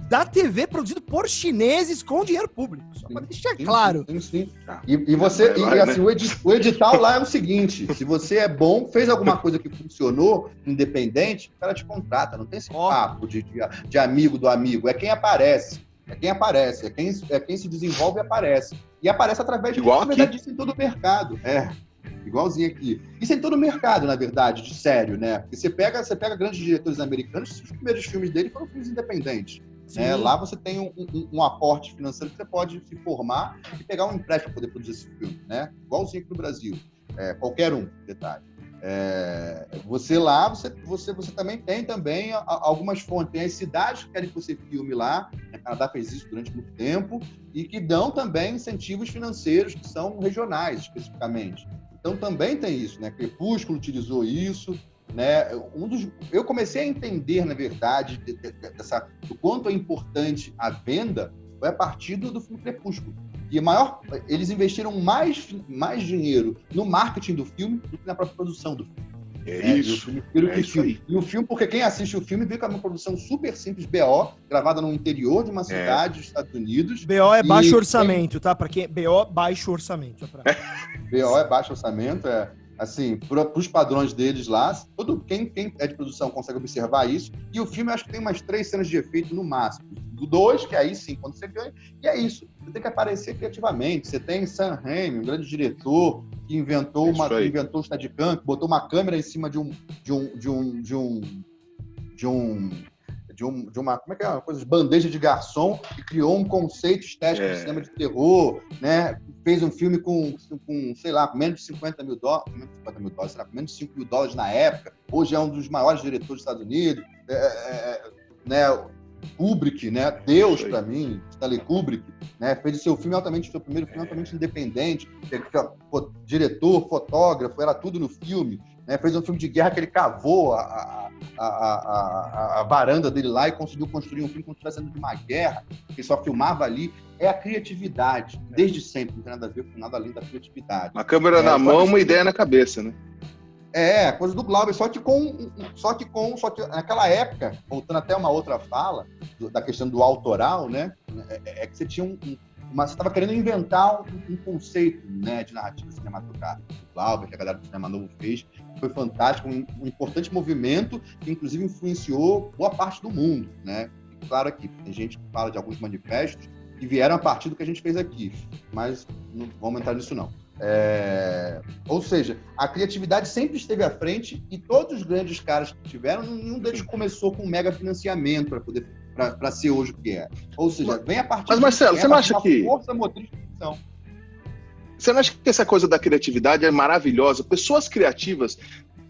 C: da TV produzido por chineses com dinheiro público. Só para deixar
G: Sim,
C: claro.
G: Sim, sim. E, e você,
D: É,
G: e, assim, o, edi- o edital lá é o seguinte: se você é bom, fez alguma coisa que funcionou, independente, o cara te contrata. Não tem esse papo de, de, de amigo do amigo. É quem aparece. É quem aparece. É quem, é quem se desenvolve e aparece. E aparece através de
D: Igual
G: verdade, isso em todo o mercado. É. Igualzinho aqui. Isso em todo o mercado, na verdade, de sério, né? Porque você pega, você pega grandes diretores americanos, os primeiros filmes dele foram filmes independentes. Né? Lá você tem um, um- um aporte financeiro que você pode se formar e pegar um empréstimo para poder produzir esse filme, né? Igualzinho aqui no Brasil. É, qualquer um, detalhe. É, você lá, você, você, você também tem também algumas fontes. Tem as cidades que querem que você filme lá. né? O Canadá fez isso durante muito tempo e que dão também incentivos financeiros que são regionais, especificamente. Então também tem isso, né? Crepúsculo utilizou isso, né? Um dos, eu comecei a entender, na verdade, de- de- dessa, do quanto é importante a venda foi a partir do, do filme Crepúsculo. E maior, eles investiram mais, mais dinheiro no marketing do filme do que na própria produção do filme.
D: É
G: né? E o
D: isso.
G: filme- pelo
D: é
G: que
D: isso.
G: E o filme, porque quem assiste o filme vê que é uma produção super simples, BO, gravada no interior
D: É.
G: de uma cidade dos Estados Unidos.
C: BO é
G: E
C: baixo
G: tem-
C: orçamento, tá? Para quem BO baixo orçamento, pra-
G: BO é baixo orçamento, é assim, para os padrões deles lá, todo quem, quem é de produção consegue observar isso. E o filme, acho que tem umas três cenas de efeito no máximo. Do dois, que aí sim, quando você ganha, e é isso. Você tem que aparecer criativamente. Você tem Sam Raimi, um grande diretor, que inventou
D: É
G: uma, que inventou o Steadicam, que botou uma câmera em cima de um, de um, de um, de um, de um de, um, de uma, como é que é, uma coisa, de bandeja de garçom, e criou um conceito estético
D: É.
G: de cinema de terror, né? Fez um filme com, com sei lá, menos de 50 mil dólares, menos de 50 mil dólares, com menos de 5 mil dólares na época. Hoje é um dos maiores diretores dos Estados Unidos. É, é, é, né? Kubrick, né? Deus para mim, Stanley Kubrick, né? Fez o seu filme altamente, seu primeiro filme altamente independente, diretor, fotógrafo, era tudo no filme. Né? Fez um filme de guerra que ele cavou a, a, a, a, varanda dele lá e conseguiu construir um filme como se estivesse sendo de uma guerra, que só filmava ali. É a criatividade, desde sempre, não tem nada a ver com nada além da criatividade.
D: Uma câmera
G: É,
D: na mão, uma ideia na cabeça, né?
G: É, coisa do Glauber, só que com. Só que com. Só que naquela época, voltando até uma outra fala, do- da questão do autoral, né? É, é que você tinha um. um- uma, você estava querendo inventar um, um conceito né, de narrativa cinematográfica. O Glauber, que a galera do Cinema Novo fez, foi fantástico, um, um importante movimento que, inclusive, influenciou boa parte do mundo, né? E claro que tem gente que fala de alguns manifestos que vieram a partir do que a gente fez aqui, mas não vamos entrar nisso não. É, Ou seja, a criatividade sempre esteve à frente e todos os grandes caras que tiveram, nenhum deles começou com mega financiamento para poder para ser hoje o que é. Ou seja, vem a partir
D: Mas, Marcelo, você não acha que-
G: força motriz.
D: Você não acha que essa coisa da criatividade é maravilhosa? Pessoas criativas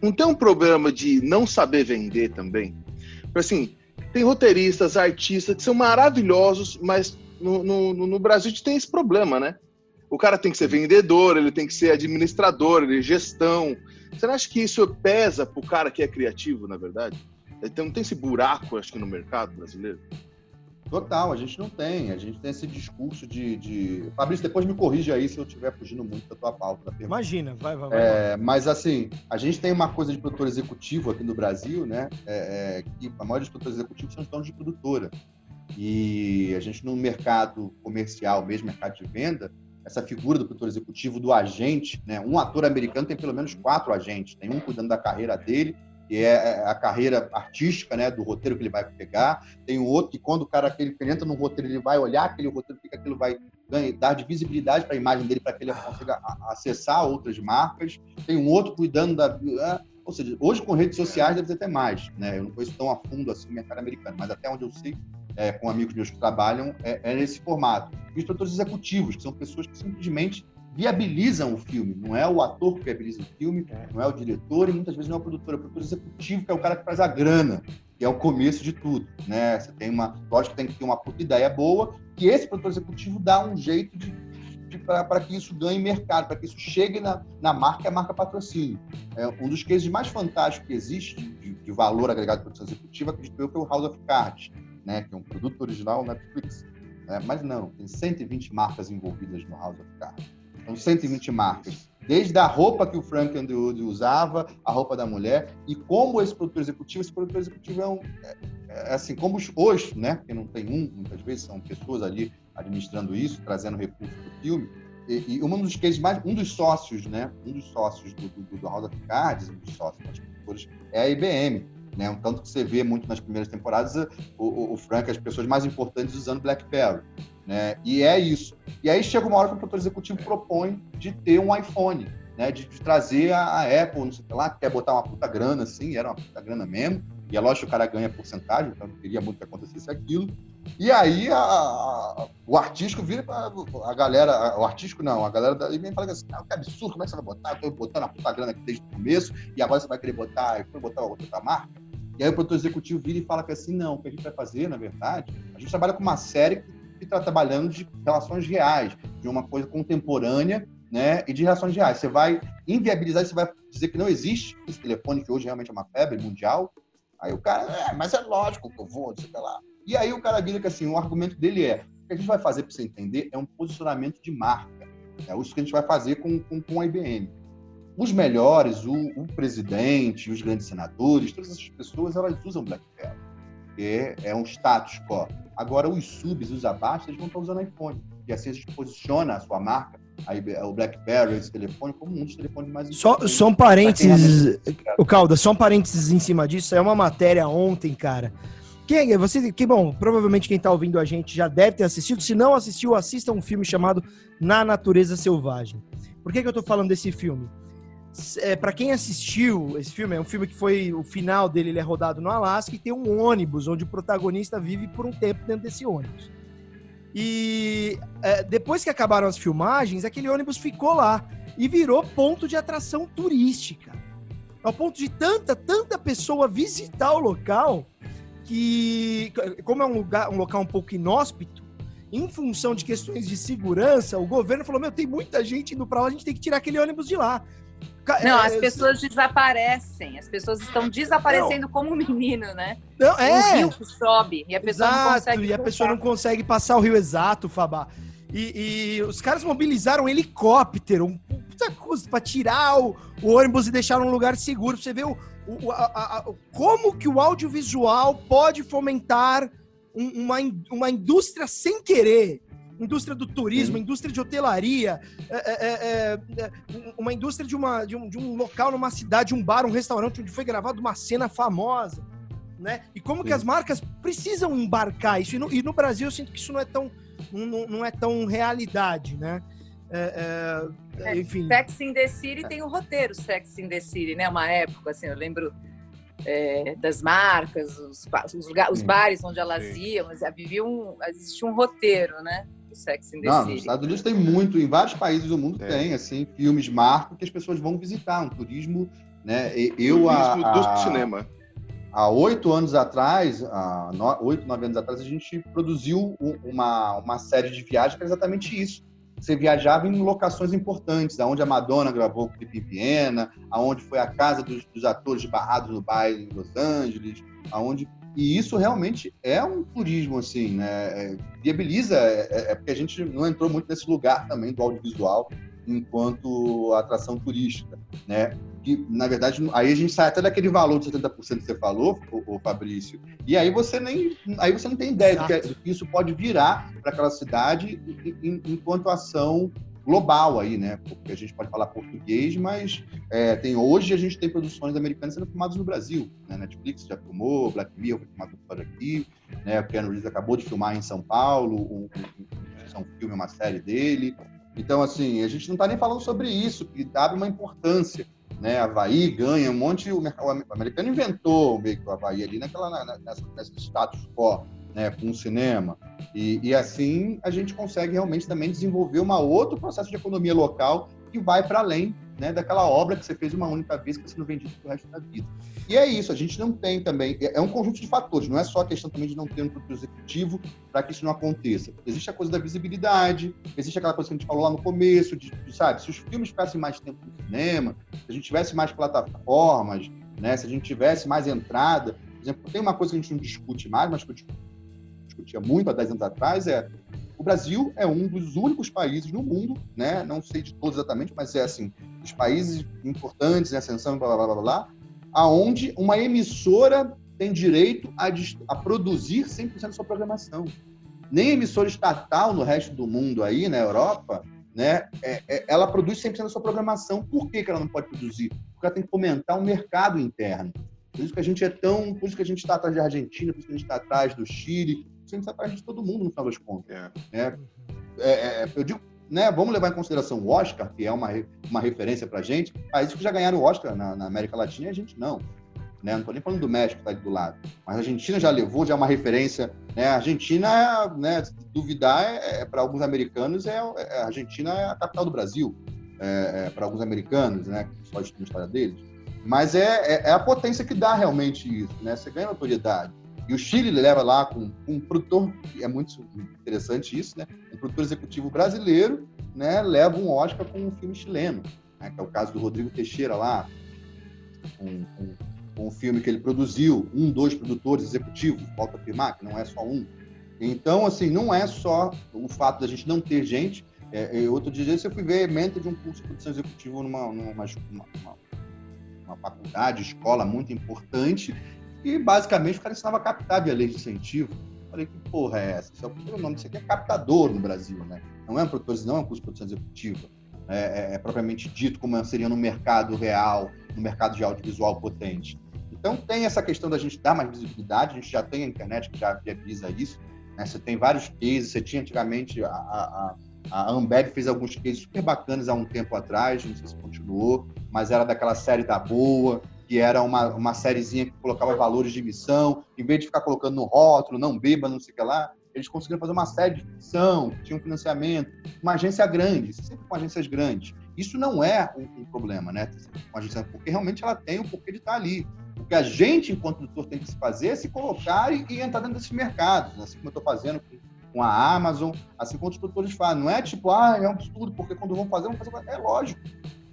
D: não tem um problema de não saber vender também? Assim, tem roteiristas, artistas que são maravilhosos, mas no, no, no Brasil a gente tem esse problema, né? O cara tem que ser vendedor, ele tem que ser administrador, ele gestão. Você não acha que isso pesa pro cara que é criativo, na verdade? Então não tem esse buraco, acho que, no mercado brasileiro?
G: Total, a gente não tem. A gente tem esse discurso de. de... Fabrício, depois me corrija aí se eu estiver fugindo muito da tua pauta. Da.
C: Imagina, vai, vai, vai.
G: É, mas assim, a gente tem uma coisa de produtor executivo aqui no Brasil, né? É, é, que a maioria dos produtores executivos são os donos de produtora. E a gente no mercado comercial, mesmo mercado de venda, essa figura do produtor executivo, do agente, né? Um ator americano tem pelo menos quatro agentes. Tem um cuidando da carreira dele, que é a carreira artística, né? Do roteiro que ele vai pegar. Tem um outro que quando o cara aquele, ele entra no roteiro, ele vai olhar aquele roteiro, o que aquilo vai ganhar, dar de visibilidade para a imagem dele, para que ele consiga acessar outras marcas. Tem um outro cuidando da. ah, Ou seja, hoje com redes sociais deve ter até mais, né? Eu não conheço tão a fundo assim o mercado americano, mas até onde eu sei, é, com amigos meus que trabalham, é, é nesse formato. E os produtores executivos, que são pessoas que simplesmente viabilizam o filme. Não é o ator que viabiliza o filme, não é o diretor e muitas vezes não é o produtor, é o produtor executivo, que é o cara que faz a grana, que é o começo de tudo, né? Você tem uma, lógico que tem que ter uma puta ideia boa, que esse produtor executivo dá um jeito de, de para que isso ganhe mercado, para que isso chegue na, na marca e a marca patrocínio. É, um dos cases mais fantásticos que existe de, de valor agregado à produção executiva, acredito eu, que é o House of Cards, né? Que é um produto original Netflix. Né? Mas não, tem 120 marcas envolvidas no House of Cards. São 120 marcas. Desde a roupa que o Frank Underwood usava, a roupa da mulher, e como esse produtor executivo, esse produtor executivo é um. É, é assim, como hoje, né? Porque não tem um, muitas vezes são pessoas ali administrando isso, trazendo recursos para o filme. E, e, um dos cases mais, um dos sócios, né? Um dos sócios do, do, do House of Cards, um dos sócios das produtoras, é a IBM. Né? Um tanto que você vê muito nas primeiras temporadas o, o, o Frank, as pessoas mais importantes usando BlackBerry. Né? E é isso. E aí chega uma hora que o produtor executivo propõe de ter um iPhone, né? de, de trazer a, a, Apple, não sei lá, quer botar uma puta grana assim, era uma puta grana mesmo. E é lógico que o cara ganha porcentagem, então queria muito que acontecesse aquilo. E aí a, a, o artístico vira pra a galera, o artístico não, a galera da vem fala assim, ah, que absurdo, como é que você vai botar? Eu tô botando a puta grana aqui desde o começo, e agora você vai querer botar, botar outra marca? E aí o produtor executivo vira e fala que assim, não, o que a gente vai fazer, na verdade, a gente trabalha com uma série que está trabalhando de relações reais, de uma coisa contemporânea, né, e de relações reais. Você vai inviabilizar, você vai dizer que não existe esse telefone, que hoje realmente é uma febre mundial. Aí o cara, é, mas é lógico que eu vou, não sei lá. E aí o cara vira que assim, o argumento dele é, o que a gente vai fazer para você entender é um posicionamento de marca. É isso que a gente vai fazer com, com, com a IBM os melhores, o, o, presidente, os grandes senadores, todas essas pessoas, elas usam BlackBerry, que é um status quo. Agora, os subs, os abaixo, eles vão estar usando iPhone. E assim a gente posiciona a sua marca, a, o BlackBerry, esse telefone, como um dos telefones mais
C: Só, só um parênteses, o Calda, só um parênteses em cima disso. É uma matéria ontem, cara. Quem, você, que bom, provavelmente quem está ouvindo a gente já deve ter assistido. Se não assistiu, assista um filme chamado Na Natureza Selvagem. Por que, que eu estou falando desse filme? É, para quem assistiu esse filme, é um filme que foi o final dele, ele é rodado no Alasca e tem um ônibus onde o protagonista vive por um tempo dentro desse ônibus. E é, depois que acabaram as filmagens, aquele ônibus ficou lá e virou ponto de atração turística. Ao ponto de tanta, tanta pessoa visitar o local que, como é um lugar, um local um pouco inóspito, em função de questões de segurança, o governo falou: Meu, tem muita gente indo para lá, a gente tem que tirar aquele ônibus de lá.
F: Não, é, as pessoas desaparecem. As pessoas estão desaparecendo não. como um menino, né?
C: Não, é.
F: O rio que sobe e a pessoa exato, não consegue.
C: E a pessoa não consegue passar o rio exato, Fabá. E, e os caras mobilizaram um helicóptero, um puta custo para tirar o, o, ônibus e deixar num lugar seguro. Pra você ver o, o a, a, como que o audiovisual pode fomentar um, uma, uma indústria sem querer indústria do turismo, Sim. indústria de hotelaria, é é, é, é, uma indústria de, uma, de, um, de um local numa cidade, um bar, um restaurante onde foi gravado uma cena famosa. Né? E como Sim. que as marcas precisam embarcar isso. E no, e no, Brasil eu sinto que isso não é tão, não, não é tão realidade, né?
F: É, é, enfim. Sex in the City tem o roteiro Sex in the City, né? Uma época, assim, eu lembro é, das marcas, os, os, os, bares onde elas iam, havia um, existia um roteiro, né? Do Sex and the Não, City.
G: Nos Estados Unidos tem muito, em vários países do mundo é. tem, assim, filmes marcos que as pessoas vão visitar, um turismo, né? Eu, turismo a,
D: do cinema.
G: Há oito anos atrás, oito, nove anos atrás, a gente produziu uma, uma série de viagens que era exatamente isso. Você viajava em locações importantes, aonde a Madonna gravou o clipe em Viena, aonde foi a casa dos, dos atores barrados no baile em Los Angeles, aonde e isso realmente é um turismo, assim, né? É, viabiliza, é, é, é, porque a gente não entrou muito nesse lugar também do audiovisual enquanto atração turística, né? Que, na verdade, aí a gente sai até daquele valor de 70% que você falou, o, o, Fabrício, e aí você nem, aí você não tem ideia do que, do que, isso pode virar para aquela cidade enquanto ação global aí, né? Porque a gente pode falar português, mas é, tem hoje a gente tem produções americanas sendo filmadas no Brasil. Né? Netflix já filmou, Black Mirror foi filmado por aqui, né? O Keanu Reeves acabou de filmar em São Paulo, um, um, um, filme, uma série dele. Então, assim, a gente não está nem falando sobre isso, que dá uma importância. né? Havaí ganha um monte. O, o americano inventou meio que o Havaí ali naquela, na, nessa, nessa status quo, né? Com o cinema. E, e assim a gente consegue realmente também desenvolver um outro processo de economia local que vai para além né, daquela obra que você fez uma única vez que está sendo vendida para o resto da vida. E é isso, a gente não tem também, é, é um conjunto de fatores, não é só a questão também de não ter um produto executivo para que isso não aconteça. Existe a coisa da visibilidade, existe aquela coisa que a gente falou lá no começo, de, de sabe, se os filmes ficassem mais tempo no cinema, se a gente tivesse mais plataformas, né, se a gente tivesse mais entrada, por exemplo, tem uma coisa que a gente não discute mais, mas que eu discutia muito há 10 anos atrás, é o Brasil é um dos únicos países no mundo, né? Não sei de todos exatamente, mas é assim, os países importantes em ascensão, blá blá blá blá, blá aonde uma emissora tem direito a, a produzir 100% da sua programação. Nem emissora estatal no resto do mundo aí, na Europa, né, é, é, ela produz 100% da sua programação. Por que, que ela não pode produzir? Porque ela tem que fomentar o um mercado interno. Por isso que a gente é tão. Por isso que a gente está atrás da Argentina, por isso que a gente está atrás do Chile, está atrás de todo mundo, no final das contas. É. Né? É, é, eu digo, né, vamos levar em consideração o Oscar, que é uma, uma referência para a gente. Países que já ganharam o Oscar na, na América Latina e a gente não. Né? Não estou nem falando do México, que está do lado. Mas a Argentina já levou, já é uma referência. Né? A Argentina, né, se duvidar, é, é para alguns americanos, é, é, a Argentina é a capital do Brasil. É, é para alguns americanos, né, que só estudam a história deles. Mas é, é, a potência que dá realmente isso. Né? Você ganha notoriedade. E o Chile leva lá com, um produtor, é muito interessante isso, né? Um produtor executivo brasileiro, né? Leva um Oscar com um filme chileno, né? que é o caso do Rodrigo Teixeira lá, com, com, um filme que ele produziu, um, dois produtores executivos, volto a afirmar que não é só um. Então, assim, não é só o fato da gente não ter gente. É, é outro dia eu fui ver mente de um curso de produção executiva numa, numa uma, uma, uma faculdade, escola muito importante, e basicamente o cara ensinava a captar via lei de incentivo. Falei, que porra é essa? Isso é o nome disso aqui é captador no Brasil, né? Não é um produtor, não é um curso de produção executiva. É, é, é, propriamente dito como seria no mercado real, no mercado de audiovisual potente. Então tem essa questão da gente dar mais visibilidade, a gente já tem a internet que já viabiliza isso. Né? Você tem vários cases, você tinha antigamente a, a, a Ambev fez alguns cases super bacanas há um tempo atrás, não sei se continuou, mas era daquela série da boa, que era uma, uma sériezinha que colocava valores de missão, em vez de ficar colocando no rótulo, não beba, não sei o que lá, eles conseguiram fazer uma série de ficção, tinha um financiamento, uma agência grande, sempre com agências grandes. Isso não é um, um problema, né? Uma agência, porque realmente ela tem o porquê de estar ali. O que a gente, enquanto produtor, tem que se fazer é se colocar e, e entrar dentro desses mercados, né? assim como eu estou fazendo com, com, a Amazon, assim como os produtores fazem. Não é tipo, ah, é um absurdo, porque quando vão fazer, vão fazer. É lógico.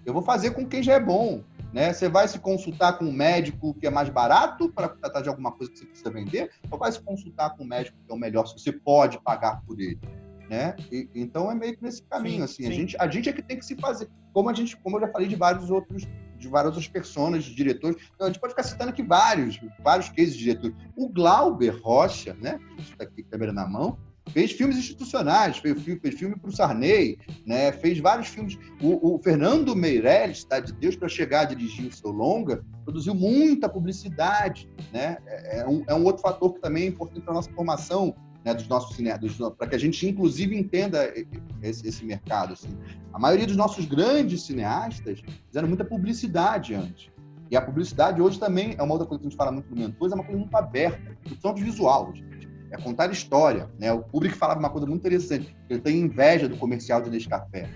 G: Eu vou fazer com quem já é bom. Né? Você vai se consultar com um médico que é mais barato para tratar de alguma coisa que você precisa vender, ou vai se consultar com um médico que é o melhor, se você pode pagar por ele? Né? E, então é meio que nesse caminho, sim, assim, sim. A, gente, a gente é que tem que se fazer, como a gente, como eu já falei de vários outros, de várias outras pessoas, de diretores, então, a gente pode ficar citando aqui vários, vários cases de diretores. O Glauber Rocha, né? Está aqui câmera na mão, fez filmes institucionais, fez, fez filme para o Sarney, né? fez vários filmes. O, o Fernando Meirelles, tá, de Deus para chegar a dirigir o seu longa, produziu muita publicidade. Né? É, é, um, é um outro fator que também é importante para a nossa formação né, dos nossos cineastas, para que a gente, inclusive, entenda esse, esse mercado. Assim. A maioria dos nossos grandes cineastas fizeram muita publicidade antes. E a publicidade hoje também é uma outra coisa que a gente fala muito no Mentores, é uma coisa muito aberta, produção visual. Gente é contar história. Né? O Kubrick falava uma coisa muito interessante, ele tem inveja do comercial de Nescafé,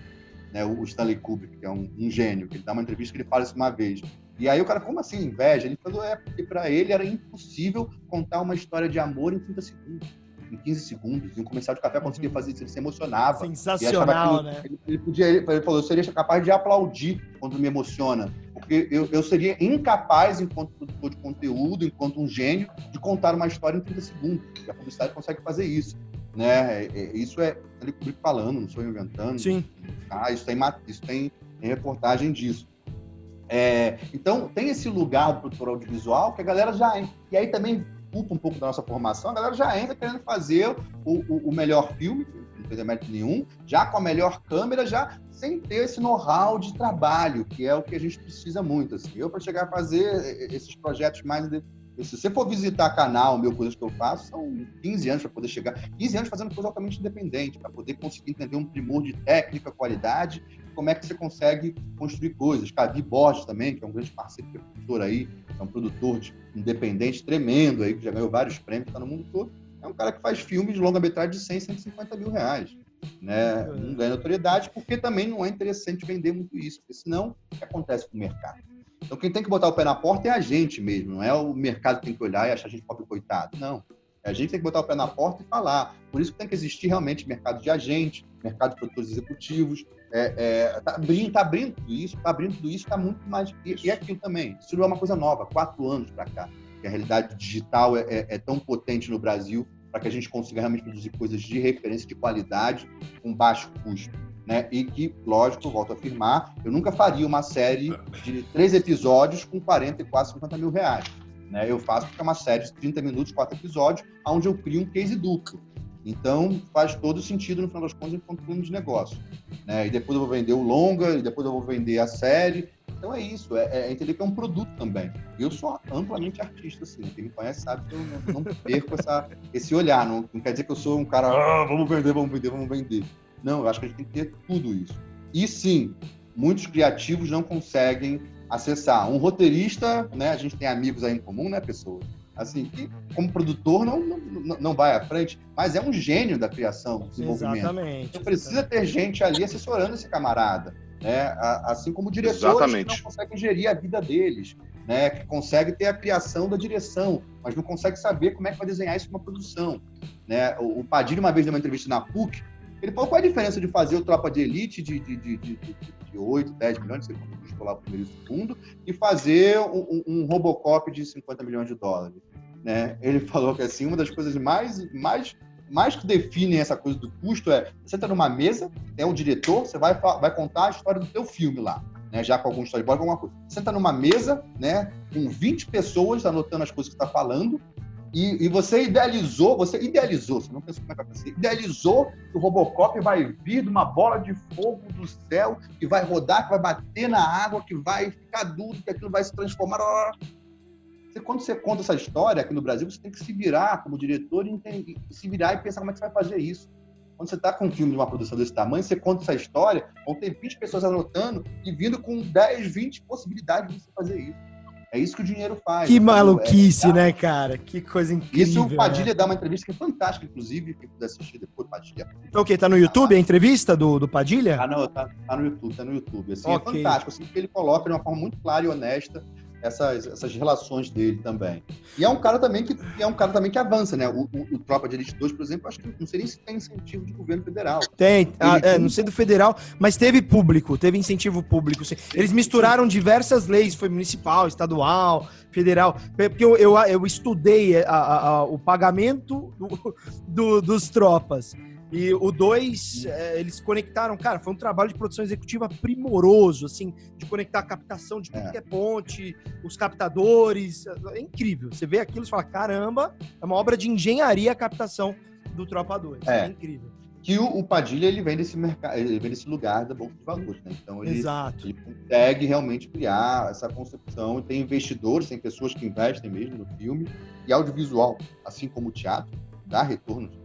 G: né? o Stanley Kubrick, que é um, um gênio, que ele dá uma entrevista que ele fala isso uma vez. E aí o cara, como assim inveja? Ele falou, é porque para ele era impossível contar uma história de amor em 30 segundos em 15 segundos. E um comercial de café conseguia fazer isso, ele se emocionava.
C: Sensacional, né?
G: Ele, ele, podia, ele falou, eu seria capaz de aplaudir quando me emociona. Porque eu, eu seria incapaz, enquanto produtor de conteúdo, enquanto um gênio, de contar uma história em 30 segundos. E a publicidade consegue fazer isso. Né? É, é, isso é ele falando, não sou inventando.
C: Sim.
G: Ah, isso tem, isso tem, reportagem disso. É, então, tem esse lugar do produtor audiovisual que a galera já. E aí também culpa um pouco da nossa formação, a galera já entra querendo fazer o, o, o melhor filme, não tem mérito nenhum, já com a melhor câmera, já sem ter esse know-how de trabalho, que é o que a gente precisa muito. Assim. Eu, para chegar a fazer esses projetos mais. Se você for visitar canal, meu, coisas que eu faço, são 15 anos para poder chegar. 15 anos fazendo coisa altamente independente, para poder conseguir entender um primor de técnica, qualidade como é que você consegue construir coisas. Cavi Borges também, que é um grande parceiro, que é produtor aí, é um produtor independente tremendo aí, que já ganhou vários prêmios, está no mundo todo. É um cara que faz filmes de longa-metragem de 100, 150 mil reais. Né? Não ganha notoriedade porque também não é interessante vender muito isso, porque senão o que acontece com o mercado? Então quem tem que botar o pé na porta é a gente mesmo, não é o mercado que tem que olhar e achar a gente pobre coitado. Não. A gente tem que botar o pé na porta e falar. Por isso que tem que existir realmente mercado de agente, mercado de produtores executivos. É, é, tá, abrindo, tá abrindo tudo isso, tá abrindo tudo isso, tá muito mais. E, e aquilo também. Isso não é uma coisa nova, quatro anos para cá. Que a realidade digital é, é, é tão potente no Brasil para que a gente consiga realmente produzir coisas de referência, de qualidade, com baixo custo. Né? E que, lógico, volto a afirmar, eu nunca faria uma série de três episódios com 40 e quase 50 mil reais. Né? Eu faço porque é uma série de 30 minutos, quatro episódios, onde eu crio um case duplo. Então, faz todo sentido, no final das contas, enquanto plano de negócio. Né? E depois eu vou vender o longa, e depois eu vou vender a série. Então é isso, é, é entender que é um produto também. Eu sou amplamente artista, assim. Quem me conhece sabe que eu não, não perco essa, esse olhar. Não, não, quer dizer que eu sou um cara, ah, vamos vender, vamos vender, vamos vender. Não, eu acho que a gente tem que ter tudo isso. E sim, muitos criativos não conseguem acessar. Um roteirista, né? A gente tem amigos aí em comum, né, pessoas? Assim, que como produtor não, não, não vai à frente, mas é um gênio da criação, do desenvolvimento.
C: Exatamente.
G: Então precisa ter gente ali assessorando esse camarada, né? Assim como diretores Exatamente. que não conseguem gerir a vida deles, né? Que consegue ter a criação da direção, mas não consegue saber como é que vai desenhar isso numa produção, né? O Padilha uma vez deu uma entrevista na PUC, ele falou qual é a diferença de fazer o Tropa de Elite de, de, de, de, de 8, 10 milhões, você custou lá o primeiro e o segundo, e fazer um, um, Robocop de 50 milhões de dólares. Né? Ele falou que assim, uma das coisas mais, mais, mais que definem essa coisa do custo é você está numa mesa, é um diretor, você vai, vai contar a história do teu filme lá. Né, já com algum storyboard, alguma coisa. Você está numa mesa, né, com 20 pessoas anotando as coisas que está falando, e, e, você idealizou, você idealizou, você não pensou como é que vai ser, idealizou que o Robocop vai vir de uma bola de fogo do céu, que vai rodar, que vai bater na água, que vai ficar duro, que aquilo vai se transformar. Você, quando você conta essa história aqui no Brasil, você tem que se virar como diretor e, entender, se virar e pensar como é que você vai fazer isso. Quando você está com um filme de uma produção desse tamanho, você conta essa história, vão ter 20 pessoas anotando e vindo com 10, 20 possibilidades de você fazer isso. É isso que o dinheiro faz.
C: Que maluquice, é, né, cara? Que coisa incrível.
G: Isso o Padilha né? dá uma entrevista que é fantástica, inclusive, quem puder assistir depois, Padilha.
C: Então, o quê? Tá no YouTube a entrevista do, do Padilha?
G: Ah, não, tá, tá no YouTube, tá no YouTube. Assim, é okay. É fantástico, assim, porque ele coloca de uma forma muito clara e honesta essas, essas relações dele também. E é um cara também que é um cara também que avança, né? O, o, o Tropa de Elite 2, por exemplo, acho que não sei nem se tem incentivo de governo federal.
C: Tem, ah, é, não sei do federal, mas teve público, teve incentivo público. Eles misturaram diversas leis, foi municipal, estadual, federal, porque eu, eu, eu estudei a, a, a, o pagamento do, do, dos tropas. E o 2, é, eles conectaram, cara, foi um trabalho de produção executiva primoroso, assim, de conectar a captação de tudo é. que é ponte, os captadores, é incrível. Você vê aquilo e fala, caramba, é uma obra de engenharia a captação do Tropa 2, é, é incrível.
G: Que o, o, Padilha, ele vem desse mercado, ele vem desse lugar da Bolsa de Valores, né? Então ele, Exato. ele consegue realmente criar essa concepção, tem investidores, tem pessoas que investem mesmo no filme, e audiovisual, assim como o teatro, dá retornos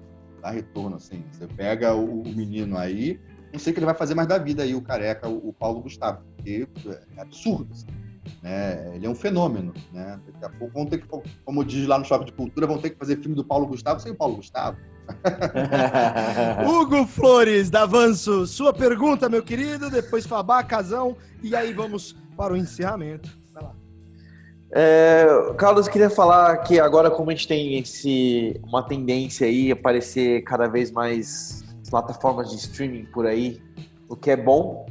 G: dá retorno, assim. Você pega o, o, menino aí, não sei o que ele vai fazer mais da vida aí, o careca, o, o Paulo Gustavo, porque é absurdo, assim, né? Ele é um fenômeno, né? Daqui a pouco vão ter que, como diz lá no Shopping de Cultura, vão ter que fazer filme do Paulo Gustavo sem o Paulo Gustavo.
C: Hugo Flores, da Avanço, sua pergunta, meu querido, depois Fabá, Casão, e aí vamos para o encerramento.
E: É, Carlos, queria falar que agora, como a gente tem esse, uma tendência aí a aparecer cada vez mais plataformas de streaming por aí, o que é bom.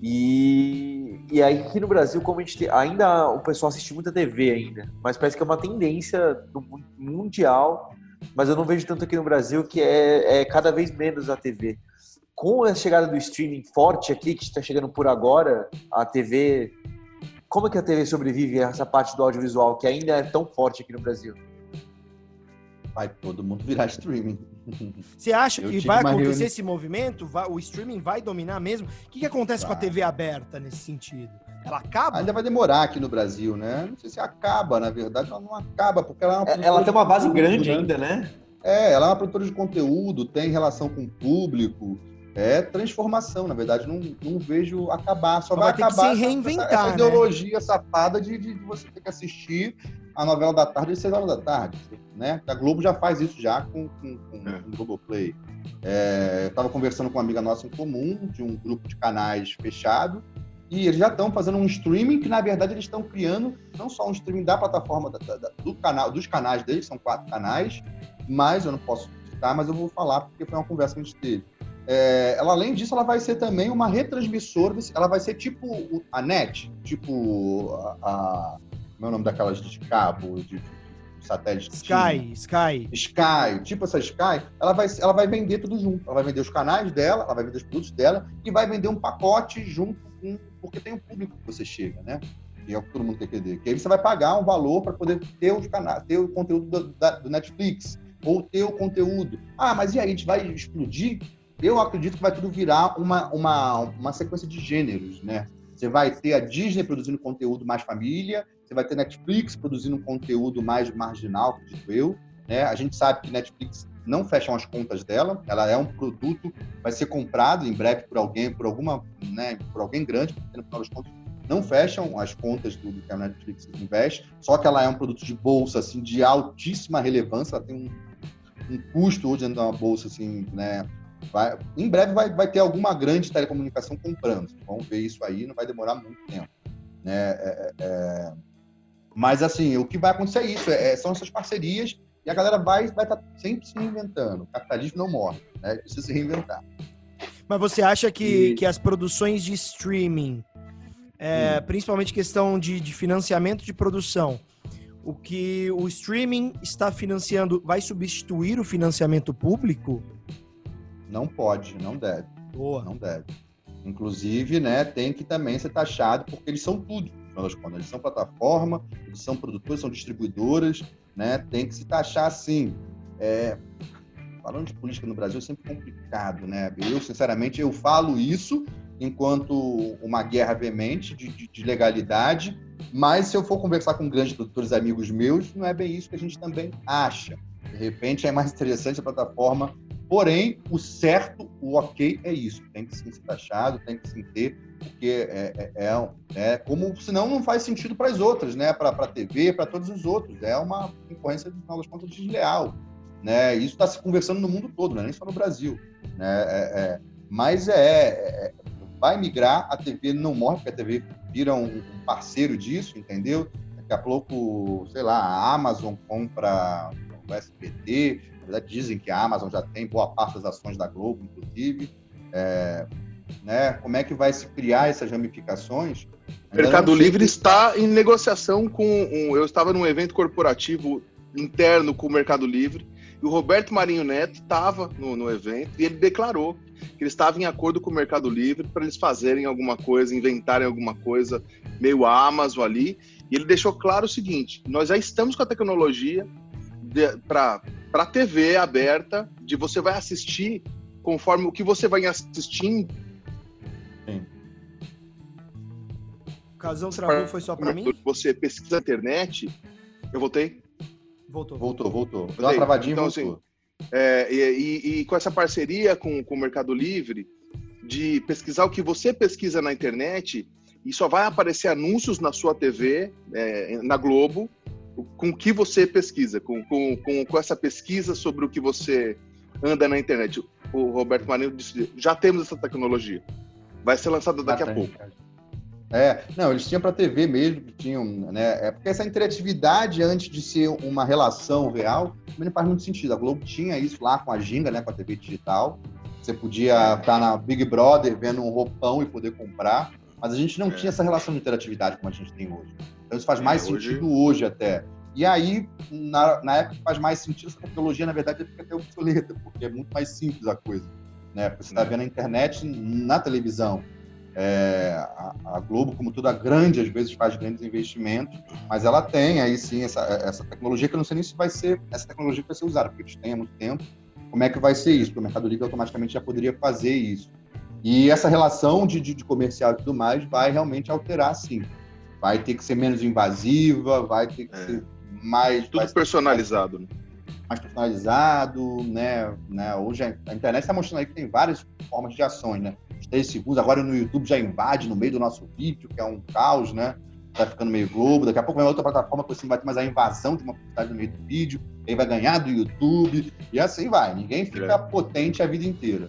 E: E, e aí aqui no Brasil, como a gente tem, ainda o pessoal assiste muita TV ainda, mas parece que é uma tendência do mundial, mas eu não vejo tanto aqui no Brasil que é, é cada vez menos a TV. Com a chegada do streaming forte aqui, que está chegando por agora, a TV como é que a TV sobrevive a essa parte do audiovisual que ainda é tão forte aqui no Brasil?
G: Vai todo mundo virar streaming.
C: Você acha que vai acontecer reuni... esse movimento? Vai, o streaming vai dominar mesmo? O que, que acontece vai. com a TV aberta nesse sentido? Ela acaba?
G: Ainda vai demorar aqui no Brasil, né? Não sei se acaba, na verdade, ela não acaba, porque ela
E: é uma Ela tem uma base grande ainda, né?
G: É, ela é uma produtora de conteúdo, tem relação com o público, É transformação, na verdade, não, não vejo acabar. Só, vai,
C: vai ter que
G: acabar
C: se reinventar,
G: essa, essa
C: né?
G: ideologia safada de, de você ter que assistir a novela da tarde às 6 horas da tarde. Né? A Globo já faz isso já com, com, com,
D: É.
G: com o Globoplay. É, eu estava conversando com uma amiga nossa em comum, de um grupo de canais fechado, e eles já estão fazendo um streaming que, na verdade, eles estão criando não só um streaming da plataforma da- da- do canal, dos canais deles, são quatro canais, mas eu não posso citar, mas eu vou falar porque foi uma conversa que a gente teve. É, ela, além disso, ela vai ser também uma retransmissora, ela vai ser tipo a NET, tipo a, a- como é o nome daquelas de cabo, de, de- satélite?
C: Sky, Sky.
G: Sky, tipo essa Sky, ela vai, ela vai vender tudo junto. Ela vai vender os canais dela, ela vai vender os produtos dela e vai vender um pacote junto com. Porque tem um público que você chega, né? Que é o que todo mundo quer entender. Que aí você vai pagar um valor para poder ter os canais, ter o conteúdo do, da- do Netflix, ou ter o conteúdo. Ah, mas e aí, a gente vai explodir? Eu acredito que vai tudo virar uma, uma, uma sequência de gêneros, né? Você vai ter a Disney produzindo conteúdo mais família, você vai ter Netflix produzindo um conteúdo mais marginal, acredito eu. Né? A gente sabe que Netflix não fecham as contas dela, ela é um produto, vai ser comprado em breve por alguém, por alguma, né, por alguém grande, porque no final das contas não fecham as contas do, do que a Netflix investe, só que ela é um produto de bolsa assim de altíssima relevância, ela tem um, um custo hoje dentro de uma bolsa assim, né? Vai, em breve vai, vai ter alguma grande telecomunicação comprando. Vamos ver isso aí, não vai demorar muito tempo. Né? É, é, é... Mas assim, o que vai acontecer é isso, é, são essas parcerias e a galera vai estar vai tá sempre se reinventando. O capitalismo não morre, né? Precisa se reinventar.
C: Mas você acha que,
G: E-
C: que as produções de streaming, é, principalmente questão de, de financiamento de produção, o que o streaming está financiando vai substituir o financiamento público?
G: Não pode, não deve.
C: Boa.
G: Não deve. Inclusive, né, tem que também ser taxado, porque eles são tudo, no final das contas. Eles são plataforma, eles são produtores, são distribuidoras, né? Tem que se taxar sim. É, falando de política no Brasil é sempre complicado, né? Eu, sinceramente, eu falo isso enquanto uma guerra veemente de, de- de legalidade, mas se eu for conversar com grandes produtores amigos meus, não é bem isso que a gente também acha. De repente é mais interessante a plataforma, porém, o certo, o ok é isso. Tem que ser taxado, tem que sim ter, porque é, é, é, é como, senão não faz sentido para as outras, né? Para a TV, para todos os outros. É uma concorrência, no final das contas, desleal. Né? Isso está se conversando no mundo todo, não é nem só no Brasil. Né? É- é- mas é, é- vai migrar, a TV não morre, porque a TV vira um, um parceiro disso, entendeu? Daqui a pouco, sei lá, a Amazon compra o SBT, na verdade dizem que a Amazon já tem boa parte das ações da Globo, inclusive. É, né? Como é que vai se criar essas ramificações? Ainda
D: Mercado Livre está em negociação com. Um, eu estava num evento corporativo interno com o Mercado Livre e o Roberto Marinho Neto estava no, no evento e ele declarou que ele estava em acordo com o Mercado Livre para eles fazerem alguma coisa, inventarem alguma coisa meio Amazon ali. E ele deixou claro o seguinte: nós já estamos com a tecnologia para para TV aberta, de você vai assistir conforme o que você vai assistindo
C: O casão travou, foi só pra mim?
D: Você pesquisa na internet. Eu voltei?
C: Voltou.
G: Voltou, voltou. Deu uma travadinha e
D: Então,
G: voltou.
D: assim, é, e, e- e com essa parceria com, com o Mercado Livre, de pesquisar o que você pesquisa na internet, e só vai aparecer anúncios na sua TV, é, na Globo, com o que você pesquisa, com, com, com, com essa pesquisa sobre o que você anda na internet. O Roberto Marinho disse: já temos essa tecnologia. Vai ser lançada daqui a
G: Já
D: pouco.
G: tem. É, não, eles tinham para TV mesmo, tinham, né? É porque essa interatividade antes de ser uma relação real, também não faz muito sentido. A Globo tinha isso lá com a Ginga, né, com a TV digital. Você podia estar na Big Brother vendo um roupão e poder comprar, mas a gente não
D: É.
G: tinha essa relação de interatividade como a gente tem hoje. Então isso faz
D: É,
G: mais
D: hoje-
G: sentido hoje até. E aí, na, na época que faz mais sentido, essa tecnologia, na verdade, fica até obsoleta, porque é muito mais simples a coisa. Né? Porque você está
D: É.
G: vendo a internet na televisão. É, a, a Globo, como toda grande, às vezes faz grandes investimentos, mas ela tem aí sim essa, essa tecnologia que eu não sei nem se vai ser essa tecnologia que vai ser usada, porque eles têm há muito tempo. Como é que vai ser isso? Porque o Mercado Livre automaticamente já poderia fazer isso. E essa relação de, de, de comercial e tudo mais vai realmente alterar, sim. Vai ter que ser menos invasiva, vai ter que
D: É.
G: ser mais.
D: Tudo
G: ser-
D: personalizado. Né?
G: mais personalizado, né? né? Hoje a, a internet está mostrando aí que tem várias formas de ações, né? Os três segundos, agora no YouTube já invade no meio do nosso vídeo, que é um caos, né? Tá ficando meio globo, daqui a pouco vai outra plataforma que você vai ter mais a invasão de uma publicidade no meio do vídeo, aí vai ganhar do YouTube, e assim vai. Ninguém fica é. potente a vida inteira.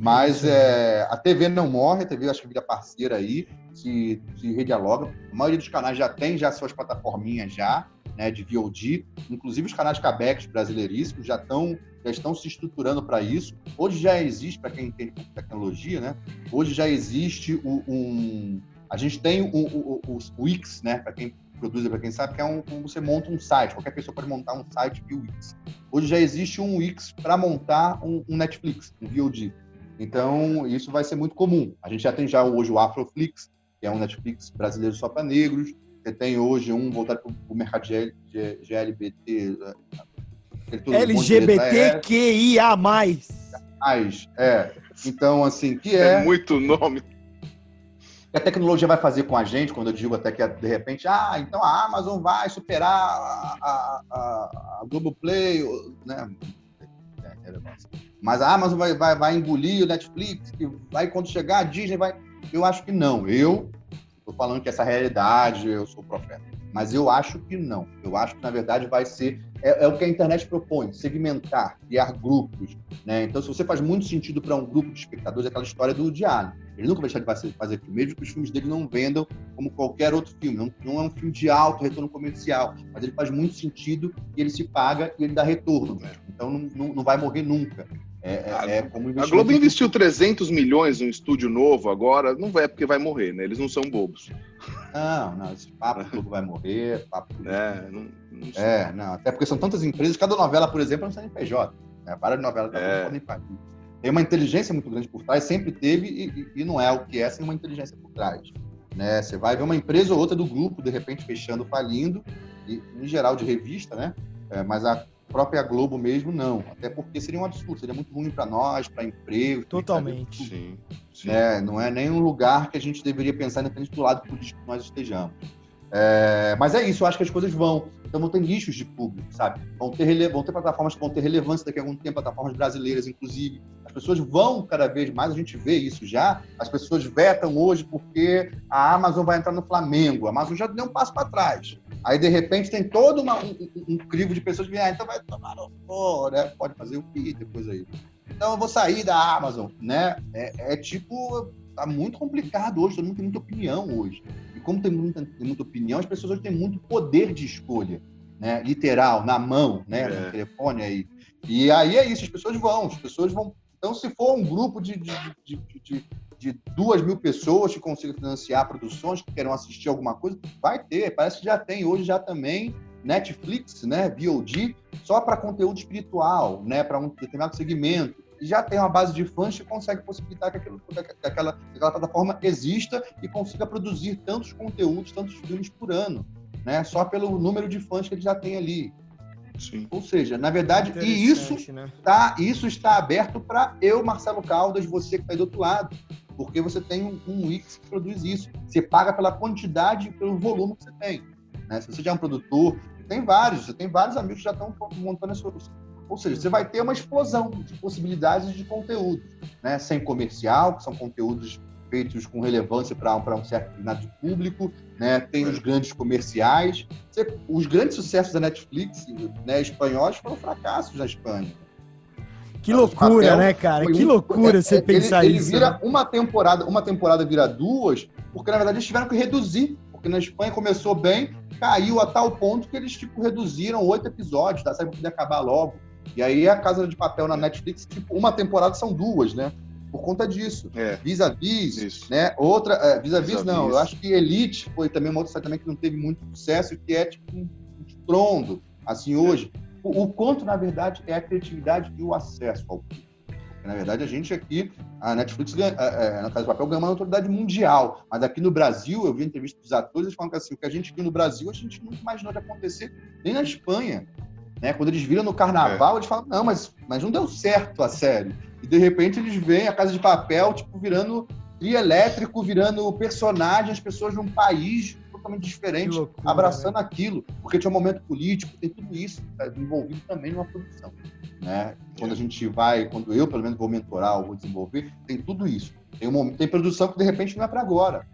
G: Mas é, a TV não morre, a TV acho que vira parceira aí, se, se redialoga. A maioria dos canais já tem já suas plataforminhas já, né, de VOD. Inclusive os canais cabecs brasileiríssimos já estão já estão se estruturando para isso. Hoje já existe, para quem entende tecnologia, né? Hoje já existe um, um a gente tem o, o, o, o Wix, né? Para quem produz, para quem sabe, que é um, você monta um site. Qualquer pessoa pode montar um site via Wix. Hoje já existe um Wix para montar um, um Netflix, um VOD. Então, isso vai ser muito comum. A gente já tem já hoje o Afroflix, que é um Netflix brasileiro só para negros. Você tem hoje um voltado para o mercado de GLBT.
C: LGBTQIA+.
G: Mais, é. Então, assim, que é...
D: É muito nome.
G: que a tecnologia vai fazer com a gente, quando eu digo até que de repente, ah, então a Amazon vai superar a, a, a, a Globoplay, né? Mas a Amazon vai, vai, vai engolir o Netflix, que vai quando chegar a Disney vai. Eu acho que não. Eu estou falando que essa realidade, eu sou profeta. Mas eu acho que não. Eu acho que, na verdade, vai ser. É, é o que a internet propõe: segmentar, criar grupos. Né? Então, se você faz muito sentido para um grupo de espectadores, é aquela história do Diário. Ele nunca vai deixar de fazer, filme, mesmo que os filmes dele não vendam como qualquer outro filme. Não, não é um filme de alto retorno comercial, mas ele faz muito sentido e ele se paga e ele dá retorno. Então, não, não, não vai morrer nunca. É, é,
D: a, é como a Globo investiu 300 milhões em um estúdio novo agora, não vai porque vai morrer, né? Eles não são bobos.
G: Não, não, esse papo Globo vai morrer, papo.
D: É, não,
G: não é, não, até porque são tantas empresas, cada novela, por exemplo, é um CNPJ. Né? Várias novelas é. podem fazer. Tem uma inteligência muito grande por trás, sempre teve, e, e não é o que é sem uma inteligência por trás. Né? Você vai ver uma empresa ou outra do grupo, de repente, fechando, falindo, e, em geral de revista, né? É, mas a própria Globo mesmo, não. Até porque seria um absurdo, seria muito ruim para nós, para emprego.
C: Totalmente. Sim,
G: sim. Né? Não é nem um lugar que a gente deveria pensar, independente do lado político que nós estejamos. É, mas é isso, eu acho que as coisas vão. Então vão ter nichos de público, sabe? Vão ter, rele... vão ter plataformas que vão ter relevância daqui a algum tempo, plataformas brasileiras, inclusive. As pessoas vão cada vez mais, a gente vê isso já. As pessoas vetam hoje porque a Amazon vai entrar no Flamengo. A Amazon já deu um passo para trás. Aí, de repente, tem todo uma, um, um, crivo de pessoas que ah, então vai tomar no pô, né? Pode fazer o que depois aí. Então eu vou sair da Amazon, né? É, é tipo, tá muito complicado hoje, todo mundo tem muita opinião hoje. E como tem muita, tem muita opinião, as pessoas hoje têm muito poder de escolha, né? Literal, na mão, né? É. No telefone aí. E aí é isso, as pessoas vão, as pessoas vão. Então, se for um grupo de, de, de, de de duas mil pessoas que consigam financiar produções, que queiram assistir alguma coisa, vai ter. Parece que já tem hoje já também Netflix, né, VOD, só para conteúdo espiritual, né, para um determinado segmento. E já tem uma base de fãs que consegue possibilitar que, aquilo, que, aquela, que aquela plataforma exista e consiga produzir tantos conteúdos, tantos filmes por ano, né, só pelo número de fãs que ele já tem ali. Sim. Ou seja, na verdade, e isso, né? tá, isso está aberto para eu, Marcelo Caldas, você que está aí do outro lado porque você tem um, um Wix que produz isso. Você paga pela quantidade e pelo volume que você tem. Né? Se você já é um produtor, tem vários, você tem vários amigos que já estão montando esse ou seja, você vai ter uma explosão de possibilidades de conteúdo, né? Sem comercial, que são conteúdos feitos com relevância para um certo público, né? Tem os grandes comerciais. Você, os grandes sucessos da Netflix, né, espanhóis, foram fracassos na Espanha.
C: Que loucura, papel, né, cara? Que loucura é, você é, pensar
G: ele,
C: isso.
G: Ele vira né? uma temporada, uma temporada vira duas, porque na verdade eles tiveram que reduzir, porque na Espanha começou bem, caiu a tal ponto que eles tipo reduziram oito episódios, da série poder acabar logo. E aí a Casa de Papel na Netflix, tipo, uma temporada são duas, né? Por conta disso.
D: É.
G: Vis-a-vis, né? Outra, é, vis-a-vis não, eu acho que Elite foi também uma outra série também que não teve muito sucesso, que é tipo um, um estrondo, assim, hoje. O, o ponto, na verdade, é a criatividade e o acesso ao público. Na verdade, a gente aqui, a Netflix, ganha, é, na Casa do Papel, ganha uma autoridade mundial. Mas aqui no Brasil, eu vi entrevista dos atores, eles falam que assim, o que a gente viu no Brasil, a gente nunca imaginou de acontecer nem na Espanha. Né? Quando eles viram no carnaval, é. eles falam, não, mas, mas não deu certo a série. E de repente eles veem a Casa de Papel, tipo, virando trio elétrico, virando personagem, as pessoas de um país totalmente diferente,
C: loucura,
G: abraçando
C: né?
G: aquilo, porque tinha um momento político, tem tudo isso tá envolvido também numa produção. Né? Quando a gente vai, quando eu, pelo menos, vou mentorar ou vou desenvolver, tem tudo isso. Tem, um, tem produção que, de repente, não é para agora.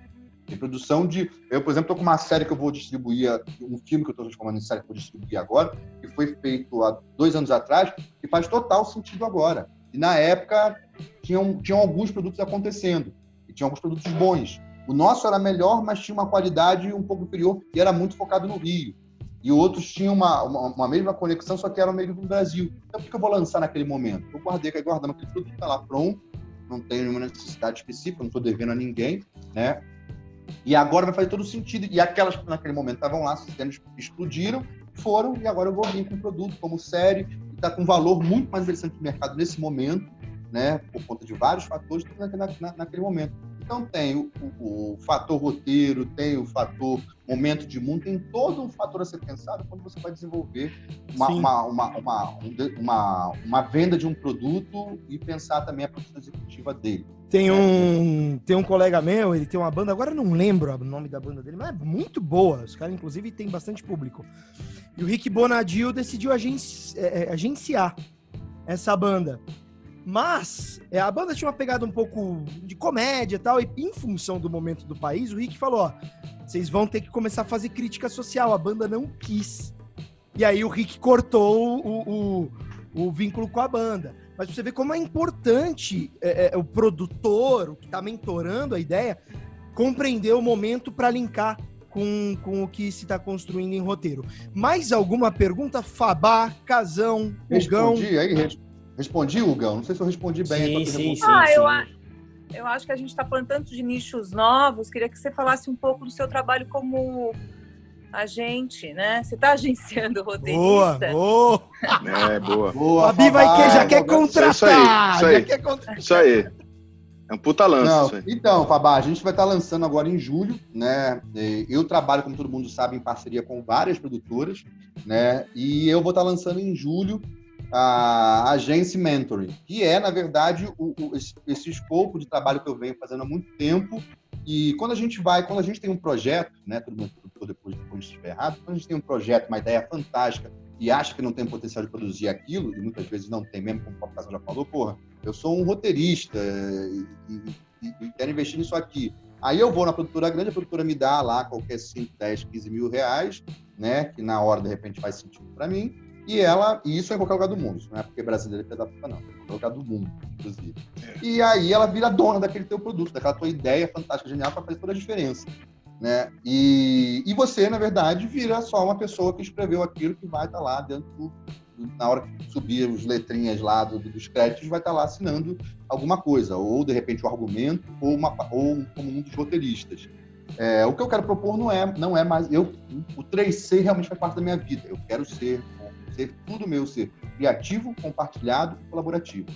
G: Tem produção de. Eu, por exemplo, estou com uma série que eu vou distribuir, um filme que eu estou transformando em série que eu vou distribuir agora, que foi feito há dois anos atrás, que faz total sentido agora. E na época tinham, tinham alguns produtos acontecendo, e tinham alguns produtos bons. O nosso era melhor, mas tinha uma qualidade um pouco inferior e era muito focado no Rio. E outros tinham uma, uma, uma mesma conexão, só que eram meio do Brasil. Então, por que eu vou lançar naquele momento? Eu guardei, guardamos aquele produto, está lá pronto, não tenho nenhuma necessidade específica, não estou devendo a ninguém, né? E agora vai fazer todo sentido. E aquelas que naquele momento estavam lá, explodiram, foram, e agora eu vou vir com um produto como série, que está com um valor muito mais interessante no mercado nesse momento, né? Por conta de vários fatores, na, na, naquele momento. Então tem o, o, o, fator roteiro, tem o fator momento de mundo, tem todo um fator a ser pensado quando você vai desenvolver uma, uma, uma, uma, uma, uma, venda de um produto e pensar também a produção executiva dele.
C: Tem um, tem um colega meu, ele tem uma banda, agora não lembro o nome da banda dele, mas é muito boa. Os caras, inclusive, tem bastante público. E o Rick Bonadil decidiu agenci, é, agenciar essa banda. Mas é, a banda tinha uma pegada um pouco de comédia e tal, e em função do momento do país, o Rick falou: ó, vocês vão ter que começar a fazer crítica social. A banda não quis. E aí o Rick cortou o, o, o vínculo com a banda. Mas você vê como é importante é, é, o produtor, o que está mentorando a ideia, compreender o momento para linkar com, com o que se está construindo em roteiro. Mais alguma pergunta? Fabá, Casão, Hugão?
G: Respondi aí, respondi. Respondi, Hugão? Não sei se eu respondi bem.
E: Sim, sim, sim,
F: ah,
E: sim.
F: Eu, a- eu acho que a gente está falando tanto de nichos novos. Queria que você falasse um pouco do seu trabalho como agente, né? Você está agenciando
C: Boa,
F: roteirista?
C: boa.
D: É, boa.
G: Boa,
C: Fabi vai
G: Fabá,
C: que já quer
G: boa.
C: contratar.
D: Isso aí, isso aí.
C: Já quer contratar.
D: Isso aí. É um puta lance
G: Não,
D: isso aí.
G: então, Fabá, a gente vai estar lançando agora em julho, né? E Eu trabalho, como todo mundo sabe, em parceria com várias produtoras, né? E eu vou estar lançando em julho a agência Mentoring, que é, na verdade, o, o- esse, escopo de trabalho que eu venho fazendo há muito tempo. E quando a gente vai, quando a gente tem um projeto, né? Todo mundo depois, depois de estiver errado, quando a gente tem um projeto, uma ideia fantástica e acha que não tem potencial de produzir aquilo, e muitas vezes não tem mesmo, como o Papo já falou, porra, eu sou um roteirista e- e- e quero investir nisso aqui. Aí eu vou na produtora grande, a produtora me dá lá qualquer 5, 10, 15 mil reais, né? Que na hora, de repente, faz sentido para mim. E ela, e isso é em qualquer lugar do mundo, não é porque brasileiro é da puta, não. É em qualquer lugar do mundo, inclusive. E aí ela vira dona daquele teu produto, daquela tua ideia fantástica, genial, para fazer toda a diferença. Né? E, e você, na verdade, vira só uma pessoa que escreveu aquilo que vai estar lá dentro do, na hora que subir os letrinhas lá do- dos créditos, vai estar lá assinando alguma coisa, ou de repente o argumento, ou, uma, ou como um dos roteiristas. É, o que eu quero propor não é, não é mais. Eu, o 3C realmente faz parte da minha vida. Eu quero ser, ser tudo meu, ser criativo, compartilhado e colaborativo.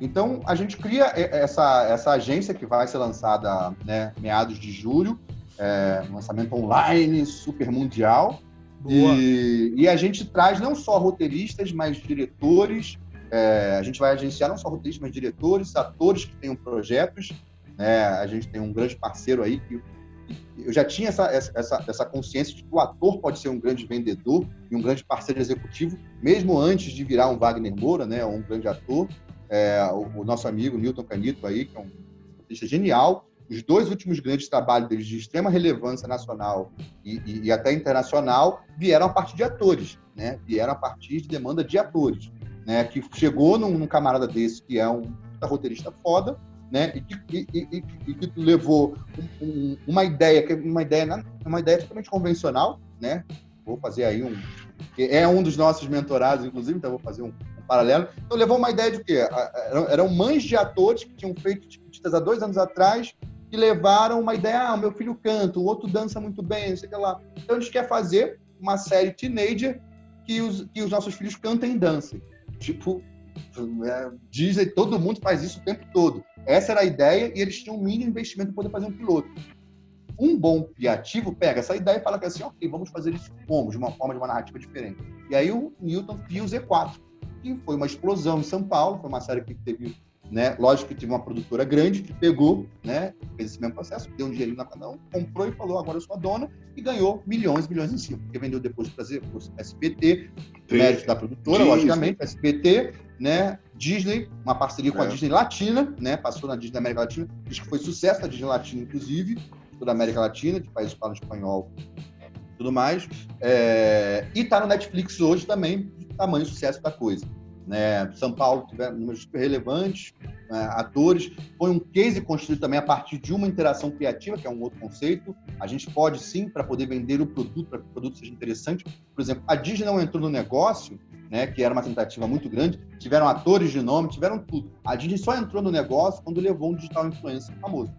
G: Então, a gente cria essa, essa agência que vai ser lançada né, meados de julho, é, um lançamento online, super mundial. E, e a gente traz não só roteiristas, mas diretores. é, a gente vai agenciar não só roteiristas, mas diretores, atores que tenham projetos. né? A gente tem um grande parceiro aí que eu já tinha essa, essa, essa consciência de que o ator pode ser um grande vendedor e um grande parceiro executivo, mesmo antes de virar um Wagner Moura, né, um grande ator. É, o, o nosso amigo Newton Canito aí, que é um artista genial. Os dois últimos grandes trabalhos deles de extrema relevância nacional e, e- e até internacional vieram a partir de atores, né? Vieram a partir de demanda de atores, né? Que chegou num, num camarada desse que é um roteirista foda, né? E que, e- e- que levou um- um- uma ideia, que uma ideia, na- uma ideia totalmente convencional, né? Vou fazer aí um é um dos nossos mentorados, inclusive, então vou fazer um, um paralelo. Então levou uma ideia de quê? Eram, mães de atores que tinham feito Tiquititas há dois anos atrás que levaram uma ideia, ah, meu filho canta, o outro dança muito bem, sei lá. Então a gente quer fazer uma série teenager que os, que os nossos filhos cantem e dancem. Tipo, é, Disney, todo mundo faz isso o tempo todo. Essa era a ideia e eles tinham um mínimo investimento para poder fazer um piloto. Um bom criativo pega essa ideia e fala que assim, ok, vamos fazer isso como? De uma forma, de uma narrativa diferente. E aí o Newton cria o Z4, que foi uma explosão em São Paulo, foi uma série que teve né? Lógico que tive uma produtora grande que pegou, né? Fez esse mesmo processo, deu um dinheirinho na cada um, comprou e falou, agora eu sou a dona, e ganhou milhões e milhões em cima, porque vendeu depois para SBT, mérito da produtora,
D: Disney.
G: logicamente, SBT, né? Disney, uma parceria com a
D: É.
G: Disney Latina, né? Passou na Disney da América Latina, diz que foi sucesso na Disney Latina, inclusive, toda a América Latina, de países que falam espanhol e tudo mais. É, E tá no Netflix hoje também, tamanho sucesso da coisa. Né? São Paulo tiveram números super relevantes, né? atores. Foi um case construído também a partir de uma interação criativa, que é um outro conceito. A gente pode sim, para poder vender o produto, para que o produto seja interessante. Por exemplo, a Disney não entrou no negócio, né, que era uma tentativa muito grande. Tiveram atores de nome, tiveram tudo. A Disney só entrou no negócio quando levou um digital influencer famoso,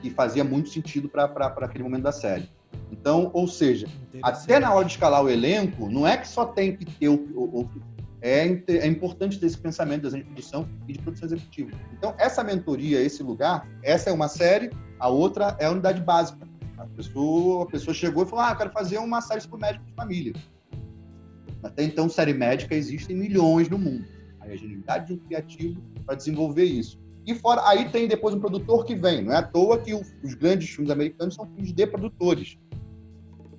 G: que fazia muito sentido para aquele momento da série. Então, ou seja, até na hora de escalar o elenco, não é que só tem que ter o. o- o- é, é importante ter esse pensamento de produção e de produção executiva. Então, essa mentoria, esse lugar, essa é uma série, a outra é a unidade básica. A pessoa, a pessoa chegou e falou: Ah, eu quero fazer uma série sobre médico de família. Até então, série médica existem milhões no mundo. Aí a genialidade de um criativo para desenvolver isso. E fora, aí tem depois um produtor que vem. Não é à toa que os grandes filmes americanos são filmes de produtores.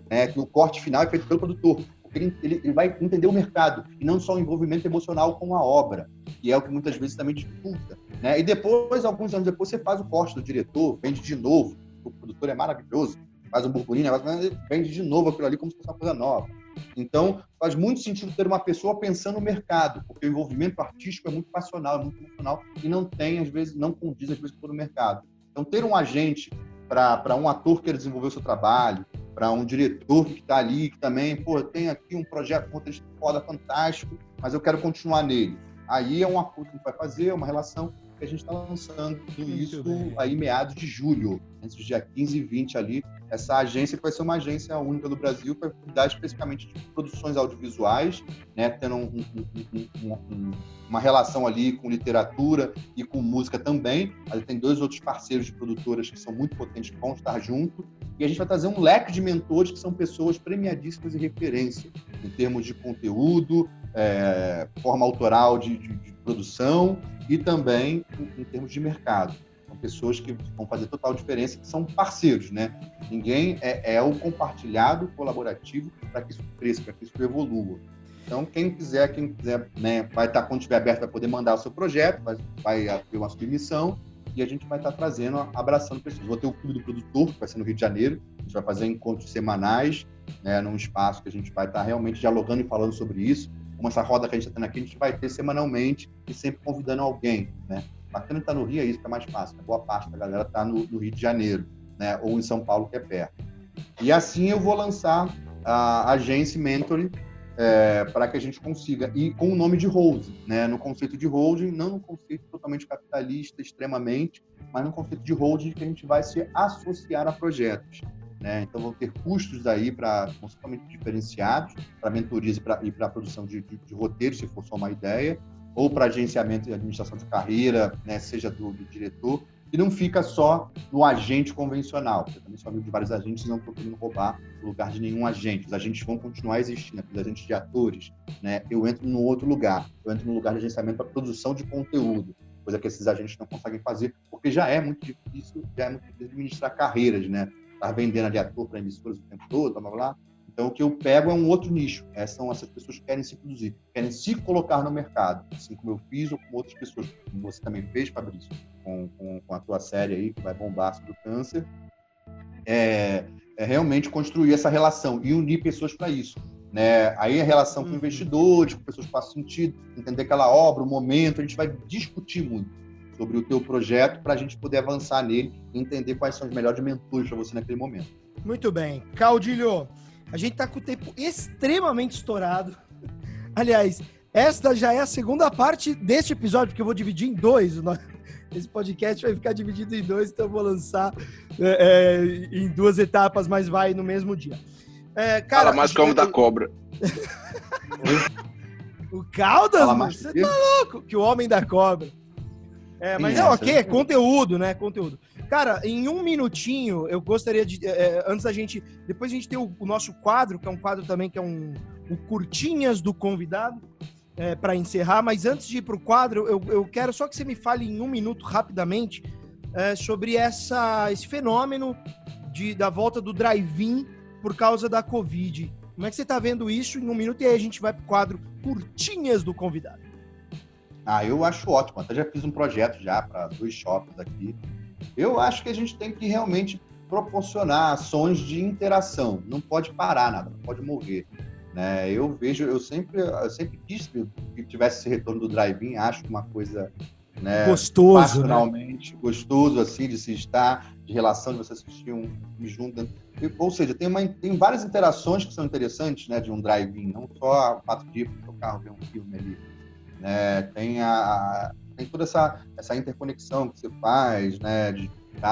G: Né? Que o corte final é feito pelo produtor. Ele, ele- ele vai entender o mercado. E não só o envolvimento emocional com a obra. Que é o que muitas vezes também dificulta. Né? E depois, alguns anos depois, você faz o corte do diretor, vende de novo. O produtor é maravilhoso. Faz um burburinho, negócio, vende de novo aquilo ali como se fosse uma coisa nova. Então, faz muito sentido ter uma pessoa pensando no mercado, porque o envolvimento artístico é muito passional, é muito emocional e não tem, às vezes, não condiz, às vezes, com o mercado. Então, ter um agente para um ator que quer desenvolver o seu trabalho, para um diretor que está ali, que também, pô, tem aqui um projeto com roteirista foda, fantástico, mas eu quero continuar nele. Aí é um acordo que a gente vai fazer, uma relação que a gente está lançando isso aí meados de julho, entre os dias 15 e 20 ali, essa agência que vai ser uma agência única do Brasil para cuidar especificamente de produções audiovisuais, né, tendo um- um- um- um- um- uma relação ali com literatura e com música também. Mas tem dois outros parceiros de produtoras que são muito potentes que vão estar junto. E a gente vai trazer um leque de mentores que são pessoas premiadíssimas e referência em termos de conteúdo, é, forma autoral de, de- de produção e também em, em termos de mercado. São pessoas que vão fazer total diferença, que são parceiros, né? Ninguém é, é o compartilhado colaborativo para que isso cresça, para que isso evolua. Então, quem quiser, quem quiser, né, vai estar, quando estiver aberto, vai poder mandar o seu projeto, vai, vai abrir uma submissão e a gente vai estar trazendo, abraçando pessoas. Vou ter o Clube do Produtor, que vai ser no Rio de Janeiro, a gente vai fazer encontros semanais, né, num espaço que a gente vai estar realmente dialogando e falando sobre isso. Como essa roda que a gente está tendo aqui, a gente vai ter semanalmente e sempre convidando alguém, né? Bacana estar no Rio é isso que é mais fácil. né? Boa parte da galera está no, no Rio de Janeiro, né? Ou em São Paulo, que é perto. E assim eu vou lançar a agência Mentoring é, para que a gente consiga, e com o nome de holding, né? no conceito de holding, não no conceito totalmente capitalista, extremamente, mas no conceito de holding que a gente vai se associar a projetos. Né? Então vão ter custos aí para totalmente diferenciados para mentorias e para e para a produção de, de, de roteiros, se for só uma ideia, ou para agenciamento e administração de carreira, né? seja do, do diretor, e não fica só no agente convencional. Eu também sou amigo de vários agentes e não estou querendo roubar o lugar de nenhum agente. Os agentes vão continuar existindo, os agentes de atores. Né? Eu entro num outro lugar. Eu entro no lugar de agenciamento para produção de conteúdo, coisa que esses agentes não conseguem fazer, porque já é muito difícil, já é muito difícil administrar carreiras, né? Estar vendendo de ator para emissoras o tempo todo, blá blá blá. Então, o que eu pego é um outro nicho. Essas são essas pessoas que querem se produzir, querem se colocar no mercado, assim como eu fiz ou como outras pessoas, como você também fez, Fabrício, com, com, com a tua série aí, que vai bombar sobre o câncer. É, é realmente construir essa relação e unir pessoas para isso. Né? Aí a relação com investidores, com pessoas que façam sentido, entender aquela obra, o momento, a gente vai discutir muito sobre o teu projeto para a gente poder avançar nele e entender quais são os melhores mentores para você naquele momento.
C: Muito bem. Caudilho, a gente tá com o tempo extremamente estourado. Aliás, esta já é a segunda parte deste episódio, porque eu vou dividir em dois. Esse podcast vai ficar dividido em dois, então eu vou lançar é, é, em duas etapas, mas vai no mesmo dia. É, cara,
D: Fala mais como da cobra.
C: O Caldas, mano, você tá louco? Que o homem da cobra. É, mas
G: Sim,
C: é ok,
G: é-
C: é conteúdo, né? Conteúdo. Cara, em um minutinho, eu gostaria de. é, antes da gente. Depois a gente tem o, o nosso quadro, que é um quadro também que é um, o Curtinhas do Convidado. é, para encerrar, mas antes de ir para o quadro, eu, eu quero só que você me fale em um minuto rapidamente é, sobre essa, esse fenômeno de, da volta do drive-in por causa da Covid. Como é que você está vendo isso em um minuto? E aí a gente vai para o quadro Curtinhas do Convidado.
G: Ah, eu acho ótimo. Até já fiz um projeto já para dois shoppings aqui. Eu acho que a gente tem que realmente proporcionar ações de interação. Não pode parar nada, não pode morrer. Né? Eu vejo, eu sempre, eu sempre quis que tivesse esse retorno do drive-in. Acho uma coisa né,
C: gostoso,
G: né? gostoso assim de se estar, de relação de você assistir um filme junto. Ou seja, tem, uma, tem várias interações que são interessantes, né, de um drive-in, não só o fato de ir para o carro ver um filme ali. Né? Tem a, tem toda essa, essa interconexão que você faz, né, de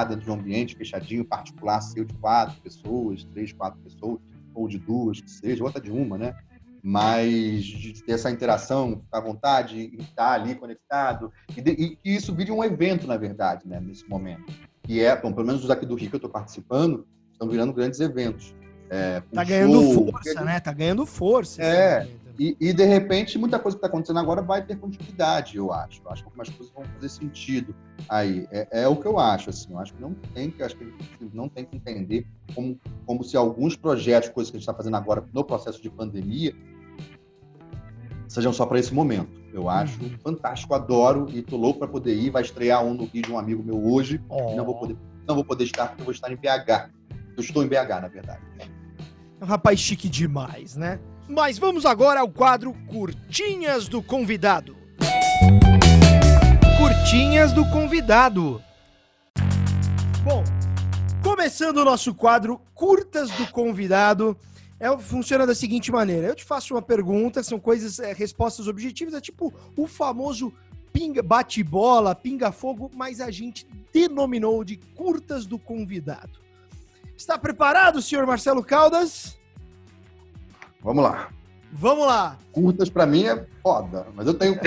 G: dentro de um ambiente fechadinho, particular, seu de quatro pessoas, três, quatro pessoas, ou de duas, que seja, ou até de uma, né? mas de ter essa interação, ficar à vontade, estar ali conectado, e, que isso vire um evento, na verdade, né, nesse momento. E é, bom, pelo menos os aqui do Rio que eu estou participando, estão virando grandes eventos. É,
C: tá ganhando show, força, né? Tá ganhando força.
G: É, e, e, de repente, muita coisa que está acontecendo agora vai ter continuidade, eu acho. Eu acho que algumas coisas vão fazer sentido aí. É, é, o que eu acho, assim. Eu acho que não tem que, acho que não tem que entender como, como se alguns projetos, coisas que a gente está fazendo agora no processo de pandemia, sejam só para esse momento. Eu acho uhum. fantástico, adoro e tô louco para poder ir. Vai estrear um no Rio de um amigo meu hoje. Oh. Não vou poder, não vou poder estar porque eu vou estar em BH. Eu estou em BH, na verdade.
C: É um rapaz chique demais, né? Mas vamos agora ao quadro Curtinhas do Convidado. Curtinhas do Convidado. Bom, começando o nosso quadro Curtas do Convidado, é, funciona da seguinte maneira: eu te faço uma pergunta, são coisas, é, respostas objetivas, é tipo o famoso pinga, bate-bola, pinga-fogo, mas a gente denominou de curtas do convidado. Está preparado, senhor Marcelo Caldas?
G: Vamos lá.
C: Vamos lá.
G: Curtas para mim é foda, mas eu tenho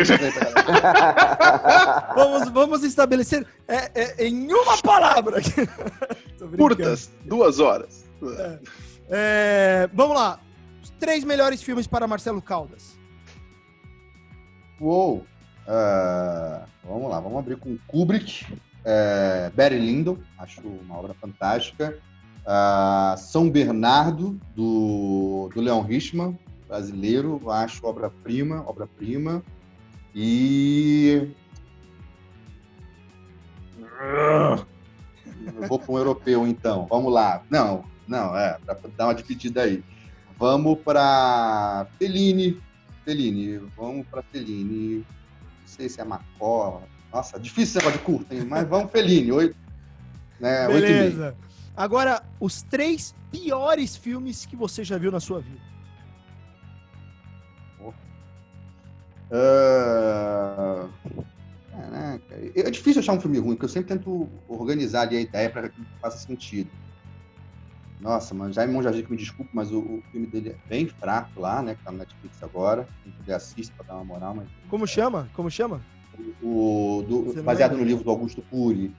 C: vamos, vamos estabelecer é, é, em uma palavra.
D: Curtas, duas horas.
C: É. É, vamos lá. Os três melhores filmes para Marcelo Caldas.
G: Uou. Uh, vamos lá, vamos abrir com Kubrick, é, Barry Lyndon, acho uma obra fantástica. Uh, São Bernardo, do, do Leon Richman, brasileiro, acho obra-prima, obra-prima. E. Eu vou para um europeu, então. Vamos lá. Não, não, é, para dar uma dividida aí. Vamos para Fellini. Fellini, vamos para Fellini. Não sei se é Macó. Nossa, difícil esse negócio de curto, hein? mas vamos Fellini. Oito, né,
C: Beleza. Agora, os três piores filmes que você já viu na sua vida.
G: Uh... Caraca. É difícil achar um filme ruim, porque eu sempre tento organizar ali a ideia para que faça sentido. Nossa, mano, Jaime Monjardim, me desculpe, mas o, o, filme dele é bem fraco lá, né? Que tá no Netflix agora. Quem puder assistir pra dar uma moral, mas.
C: Como chama? Como chama?
G: O, do, baseado no livro do Augusto Puri.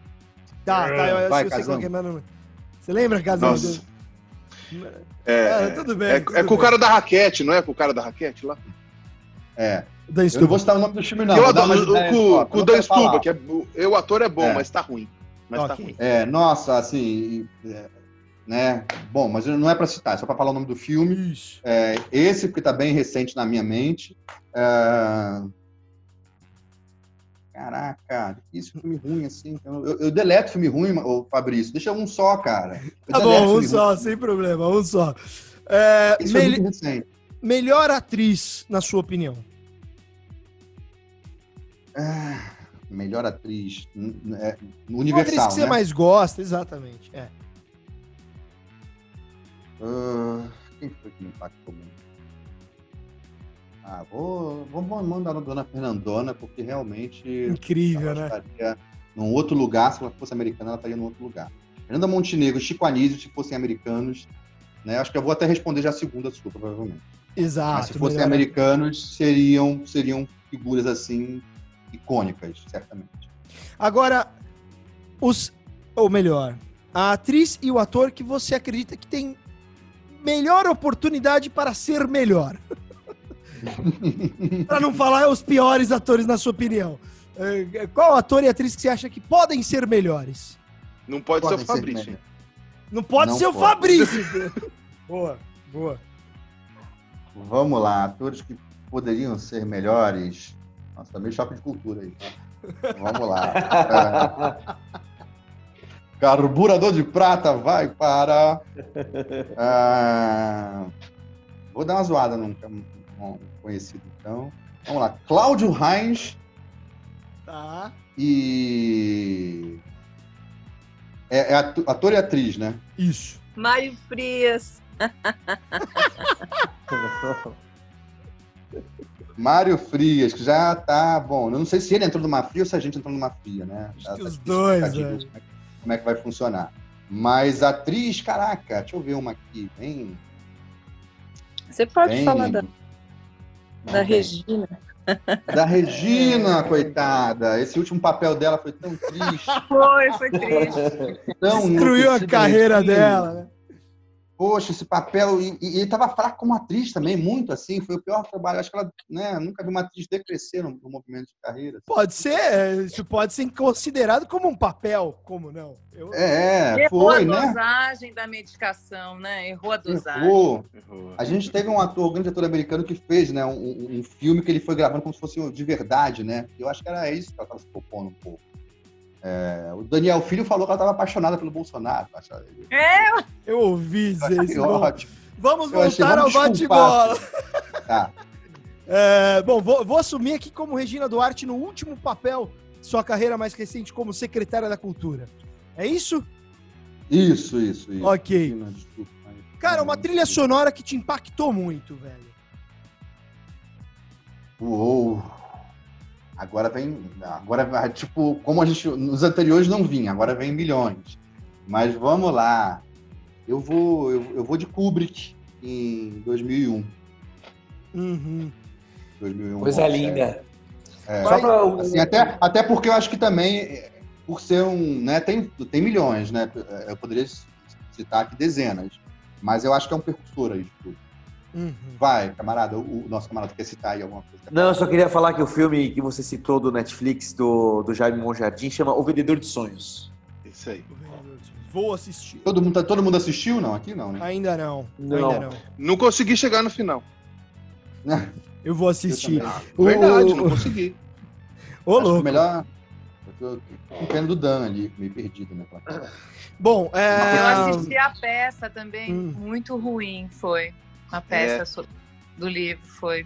C: Tá, tá, eu, Vai, eu sei qual é meu nome. Você lembra, Casão?
D: Nossa. É, ah, tudo bem. É, tudo é com bem. o cara da raquete, não é com o cara da raquete lá?
G: É. Dan eu não vou citar o nome do filme, não.
D: Eu adoro, com, com o Dan Stuba, que é, o ator é bom, é. mas tá ruim. Mas
G: okay. tá ruim. É, nossa, assim. É, né? Bom, mas não é para citar, é só para falar o nome do filme. É, esse, porque está bem recente na minha mente. É... Caraca, difícil filme ruim assim. Eu, eu, deleto filme ruim, ô Fabrício. Deixa um só, cara.
C: Eu tá bom, um só, ruim. sem problema, um só. É, me... Melhor atriz, na sua opinião?
G: Ah, melhor atriz no
C: é, Universal, atriz que você né? mais gosta, exatamente. É.
G: Uh, quem foi que me impactou muito? Ah, vou, vou mandar a Dona Fernandona, porque realmente.
C: Incrível, né?
G: Num outro lugar, se ela fosse americana, ela estaria num outro lugar. Fernanda Montenegro, Chico Anísio, se fossem americanos, né? Acho que eu vou até responder já a segunda sua, provavelmente.
C: Exato.
G: Mas se fossem melhor. americanos, seriam, seriam figuras assim icônicas, certamente.
C: Agora, os. Ou melhor, a atriz e o ator que você acredita que tem melhor oportunidade para ser melhor. Pra não falar os piores atores, na sua opinião. É, Qual ator e atriz que você acha que podem ser melhores?
D: Não pode
G: Podem
D: ser o Fabrício.
C: Não pode
G: Não
C: ser o
G: pode.
C: Fabrício. boa, boa.
G: Vamos lá, atores que poderiam ser melhores. Nossa, tá meio choque de cultura aí. Vamos lá. É. Carburador de prata vai para. Ah, Vou dar uma zoada num conhecido, então. Vamos lá. Cláudio Reins
C: Tá.
G: e. É, é ator e atriz, né?
C: Isso.
F: Mário Frias.
G: Mário Frias, que já tá. Bom, eu não sei se ele entrou numa fria ou se a gente entrou numa fria, né?
C: Acho
G: Já
C: que
G: tá
C: os dois,
G: Como é, que- como é que vai funcionar. Mas atriz, caraca, deixa eu ver uma aqui, bem.
F: Você pode
G: bem-
F: falar da,
G: Não,
F: da. Regina.
G: Da Regina, coitada. Esse último papel dela foi tão triste.
F: Foi, foi triste.
G: Tão
C: Destruiu a carreira dela, né?
G: Poxa, esse papel. E, e ele tava fraco como atriz também, muito assim. Foi o pior trabalho. Acho que ela né, nunca vi uma atriz decrescer no, no movimento de carreira.
C: Pode ser, isso pode ser considerado como um papel, como não? Eu-
G: É,
F: Errou
G: foi,
F: a
G: né?
F: dosagem da medicação, né? Errou a dosagem.
G: Errou.
D: Errou.
G: A gente teve um ator, um grande ator americano que fez, né, um, um- um filme que ele foi gravando como se fosse de verdade, né? Eu acho que era isso que ela estava se propondo um pouco. É, o Daniel Filho falou que ela estava apaixonada pelo Bolsonaro.
F: É,
C: Eu ouvi
G: eu achei
C: isso.
G: Ótimo.
C: Vamos
G: Eu achei,
C: voltar ao
G: vamos desculpar.
C: bate-bola.
G: Tá.
C: É, bom, vou, vou assumir aqui como Regina Duarte no último papel de sua carreira mais recente como secretária da Cultura. É isso?
G: Isso, isso, isso.
C: Ok.
G: Regina, desculpa, mas-
C: Cara, uma trilha sonora que te impactou muito, velho.
G: Uou. Agora vem. Agora, tipo, como a gente. Nos anteriores não vinha, agora vem milhões. Mas vamos lá. Eu vou, eu, eu vou de Kubrick em 2001.
C: Uhum.
G: 2001
H: Coisa
G: é,
H: linda.
G: é.
H: Só pra.
G: Assim, até, até porque eu acho que também, é, por ser um. Né, tem, tem milhões, né? Eu poderia citar aqui dezenas. Mas eu acho que é um percussor aí de tudo.
C: Uhum.
G: Vai, camarada, o, o nosso camarada quer citar aí alguma coisa.
E: Não, eu só queria falar que o filme que você citou do Netflix, do, do Jaime Monjardim, chama O Vendedor de Sonhos.
D: Isso aí.
C: Vou assistir.
G: Todo mundo, todo mundo assistiu? Não, aqui não, né?
C: Ainda não.
E: Não.
C: Ainda não.
D: Não consegui chegar no final.
C: Eu vou assistir. O-
D: Verdade,
C: o-
D: não consegui.
C: Ô,
G: Acho que
C: louco.
G: melhor. Eu tô com pena do Dan ali, meio perdido, né?
C: Bom,
F: eu
C: é...
F: assisti a peça também.
C: Hum.
F: Muito ruim foi. A peça
D: É.
F: do livro foi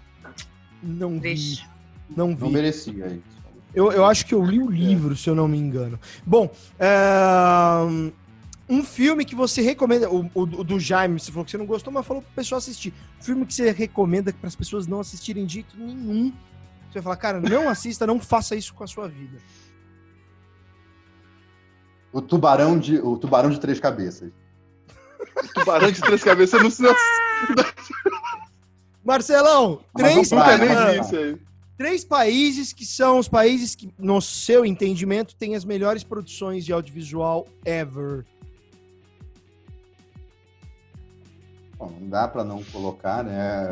C: Não vi.
F: triste.
C: Não
G: Não
C: vi.
G: merecia isso.
C: Eu, eu acho que eu li o livro, se eu não me engano. Bom, é, um filme que você recomenda, o, o- o do Jaime, você falou que você não gostou, mas falou pro pessoal assistir. Um filme que você recomenda para as pessoas não assistirem de jeito nenhum. Você vai falar, cara, não assista, não faça isso com a sua vida.
G: O tubarão de, o tubarão de três cabeças.
D: Tubarão de três cabeças não sei.
C: Marcelão, três, três países que são os países que, no seu entendimento, têm as melhores produções de audiovisual ever.
G: Bom, não dá para não colocar, né?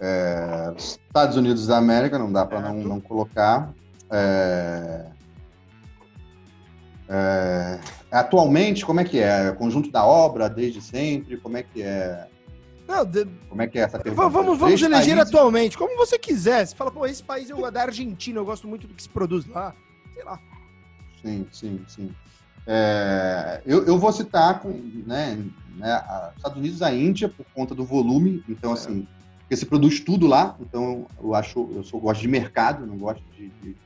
G: É, Estados Unidos da América, não dá para não, não colocar. É, é, atualmente, como é que é? Conjunto da obra, desde sempre? Como é que é?
C: Não, de-
G: Como é que é essa pergunta?
C: Vamos, vamos
G: Três
C: eleger
G: países?
C: atualmente, como você quiser. Você fala, pô, esse país eu, é da Argentina, eu gosto muito do que se produz lá. Sei lá.
G: Sim, sim, sim. É, eu, eu vou citar com, né, né, Estados Unidos a Índia por conta do volume, então assim, porque se produz tudo lá, então eu acho, eu sou, gosto de mercado, não gosto de- de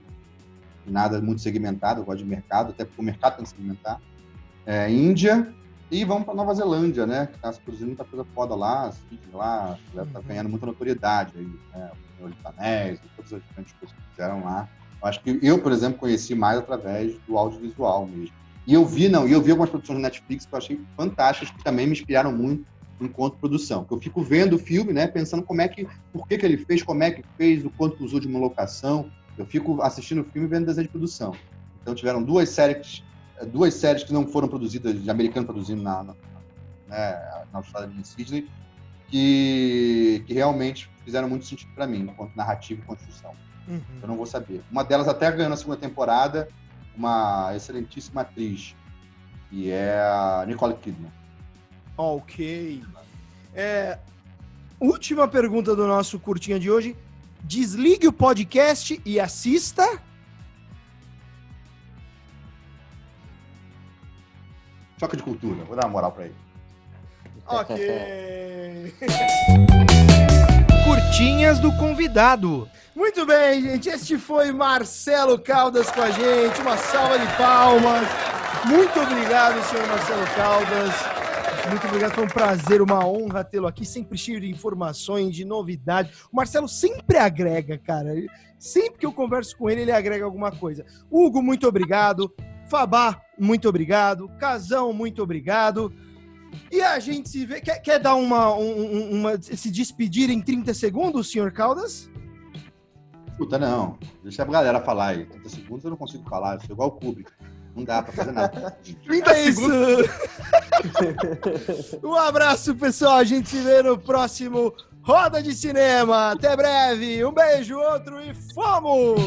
G: nada muito segmentado, eu gosto de mercado, até porque o mercado tem que segmentar. É, Índia e vamos para Nova Zelândia, né, que está se produzindo muita coisa foda lá, Sydney lá, está ganhando muita notoriedade aí, né, o Senhor dos Anéis, todas as diferentes coisas que fizeram lá. Eu acho que eu, por exemplo, conheci mais através do audiovisual mesmo. E eu vi, não, e eu vi algumas produções do Netflix que eu achei fantásticas, que também me inspiraram muito enquanto produção. Eu fico vendo o filme, né, pensando como é que, por que, que ele fez, como é que fez, o quanto usou de uma locação. Eu fico assistindo o filme e vendo desenho de produção. Então tiveram duas séries, duas séries que não foram produzidas, de americano produzindo na, na, né, na Austrália em Sydney, que, que realmente fizeram muito sentido para mim, no ponto narrativo e construção.
C: Uhum.
G: Eu não vou saber. Uma delas até ganhou na segunda temporada, uma excelentíssima atriz, que é a Nicole Kidman.
C: Ok. É, última pergunta do nosso curtinha de hoje. Desligue o podcast e assista.
G: Choque de cultura, vou dar uma moral pra ele.
C: Ok. Curtinhas do convidado. Muito bem, gente. Este foi Marcelo Caldas com a gente. Uma salva de palmas. Muito obrigado, senhor Marcelo Caldas. Muito obrigado, foi um prazer, uma honra tê-lo aqui, sempre cheio de informações, de novidade. O Marcelo sempre agrega, cara. Sempre que eu converso com ele, ele agrega alguma coisa. Hugo, muito obrigado. Fabá, muito obrigado. Casão, muito obrigado. E a gente se vê. Quer, quer dar uma, um, uma. se despedir em 30 segundos, senhor Caldas?
G: Puta, não. Deixa a galera falar aí. 30 segundos eu não consigo falar, eu sou igual o Kubrick. Não dá pra fazer nada.
C: 30 é isso. um abraço, pessoal. A gente se vê no próximo Roda de Cinema. Até breve. Um beijo, outro e fomos!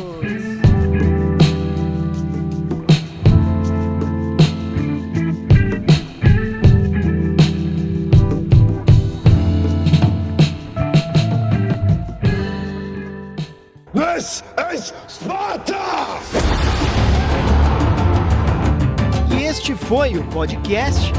I: This is Sparta!
C: Este foi o podcast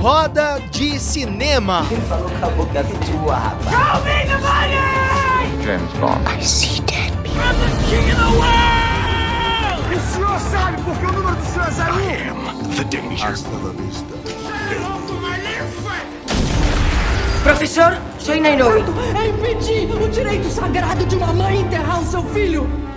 C: Roda de Cinema.
B: Quem falou com a boca tua, rapaz?
I: Show me the money!
J: James Bond.
I: I see dead people. I'm the king of the world!
K: O senhor sabe porque o número do senhor é
I: I am the danger. Hasta la vista.
L: Professor, soy Nairobi.
K: É impedir o direito sagrado de uma mãe enterrar o seu filho!